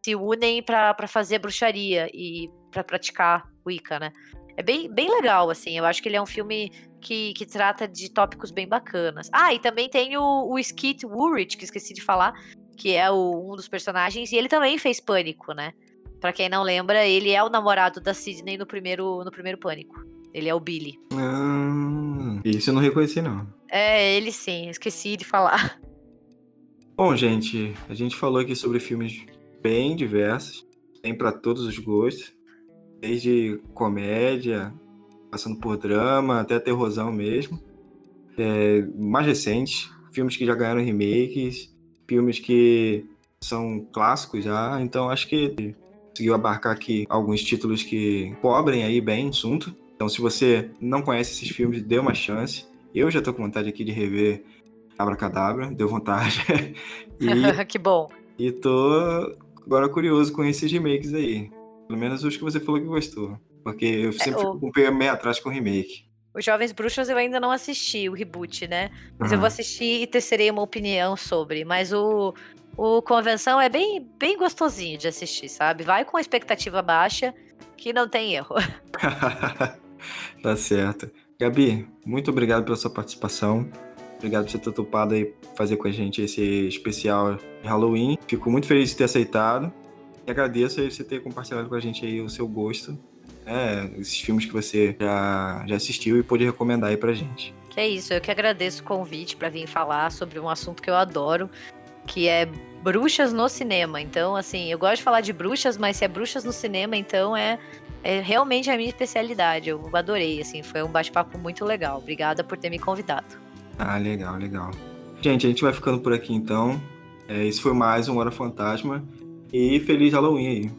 se unem para fazer bruxaria e para praticar Wicca, né? É bem, bem legal, assim. Eu acho que ele é um filme que, que trata de tópicos bem bacanas. Ah, e também tem o, o Skeet Woolrich, que esqueci de falar, que é o, um dos personagens, e ele também fez Pânico, né? Pra quem não lembra, ele é o namorado da Sidney no primeiro, no primeiro Pânico. Ele é o Billy. Ah, isso eu não reconheci, não. É, ele sim, esqueci de falar. Bom, gente, a gente falou aqui sobre filmes bem diversos, tem para todos os gostos desde comédia, passando por drama, até terrorzão mesmo. É, mais recentes, filmes que já ganharam remakes, filmes que são clássicos já, então acho que conseguiu abarcar aqui alguns títulos que cobrem aí bem o assunto. Então se você não conhece esses filmes, dê uma chance. Eu já tô com vontade aqui de rever Abracadabra, deu vontade. e, que bom. E tô agora curioso com esses remakes aí. Pelo menos os que você falou que gostou. Porque eu é, sempre é, o... fico com o pé meio atrás com o remake. Os Jovens Bruxas eu ainda não assisti, o reboot, né? Mas uhum. eu vou assistir e tecerei uma opinião sobre. Mas o, o Convenção é bem, bem gostosinho de assistir, sabe? Vai com a expectativa baixa, que não tem erro. tá certo. Gabi, muito obrigado pela sua participação. Obrigado por você ter topado aí fazer com a gente esse especial Halloween. Fico muito feliz de ter aceitado. E agradeço você ter compartilhado com a gente aí o seu gosto, né, esses filmes que você já, já assistiu e pôde recomendar aí pra gente. Que é isso, eu que agradeço o convite para vir falar sobre um assunto que eu adoro, que é bruxas no cinema. Então, assim, eu gosto de falar de bruxas, mas se é bruxas no cinema, então é, é realmente a minha especialidade. Eu adorei, assim, foi um bate-papo muito legal. Obrigada por ter me convidado. Ah, legal, legal. Gente, a gente vai ficando por aqui então. É, esse foi mais um Hora Fantasma. E feliz Halloween aí.